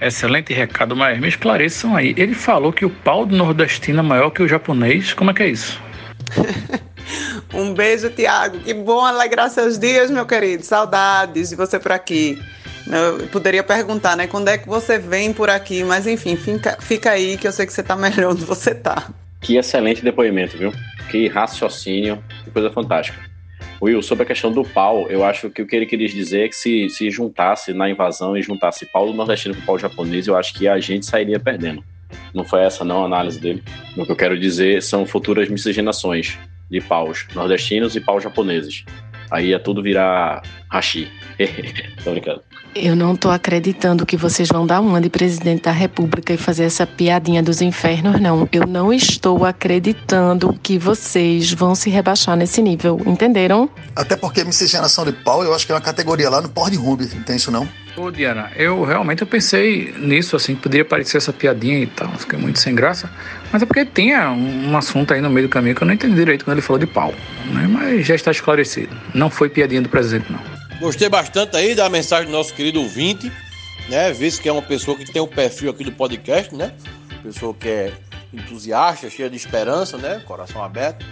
Excelente recado, mas me esclareçam aí. Ele falou que o pau do nordestino é maior que o japonês. Como é que é isso? um beijo, Tiago. Que bom alegrar seus dias, meu querido. Saudades de você por aqui. Eu poderia perguntar, né? Quando é que você vem por aqui? Mas enfim, fica, fica aí que eu sei que você tá melhor onde você tá. Que excelente depoimento, viu? Que raciocínio, que coisa fantástica. Will, sobre a questão do pau, eu acho que o que ele queria dizer é que se, se juntasse na invasão e juntasse pau do nordestino com pau japonês, eu acho que a gente sairia perdendo. Não foi essa não a análise dele. O que eu quero dizer são futuras miscigenações de paus nordestinos e paus japoneses. Aí ia tudo virar hashi. Tô brincando. Eu não tô acreditando que vocês vão dar uma de presidente da República e fazer essa piadinha dos infernos, não. Eu não estou acreditando que vocês vão se rebaixar nesse nível, entenderam? Até porque miscigenação de pau, eu acho que é uma categoria lá no Pornhub, não tem isso não? Ô, Diana, eu realmente eu pensei nisso, assim, poderia parecer essa piadinha e tal, fiquei muito sem graça, mas é porque tinha um assunto aí no meio do caminho que eu não entendi direito quando ele falou de pau, né? Mas já está esclarecido. Não foi piadinha do presidente, não. Gostei bastante aí da mensagem do nosso querido ouvinte, né? Visto que é uma pessoa que tem o um perfil aqui do podcast, né? Pessoa que é entusiasta, cheia de esperança, né? Coração aberto.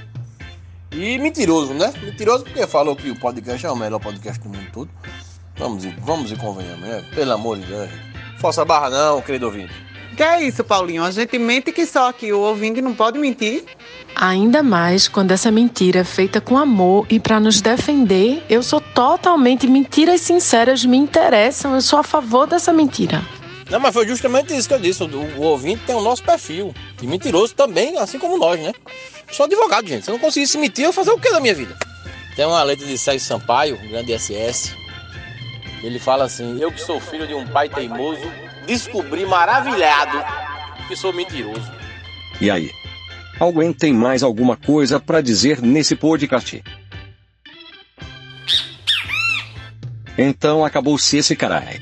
E mentiroso, né? Mentiroso porque falou que o podcast é o melhor podcast do mundo todo. Vamos e, vamos e convenhamos, né? Pelo amor de Deus. Força barra não, querido ouvinte. Que é isso, Paulinho? A gente mente que só que o ouvinte não pode mentir. Ainda mais quando essa mentira é feita com amor e para nos defender, eu sou totalmente mentiras sinceras me interessam, eu sou a favor dessa mentira. Não, mas foi justamente isso que eu disse. O, o ouvinte tem o nosso perfil. E mentiroso também, assim como nós, né? Sou advogado, gente. Se eu não conseguisse mentir, eu fazer o que da minha vida? Tem uma letra de Sérgio Sampaio, grande SS. Ele fala assim: Eu que sou filho de um pai teimoso, descobri maravilhado que sou mentiroso. E aí? Alguém tem mais alguma coisa para dizer nesse podcast? Então acabou-se esse caralho.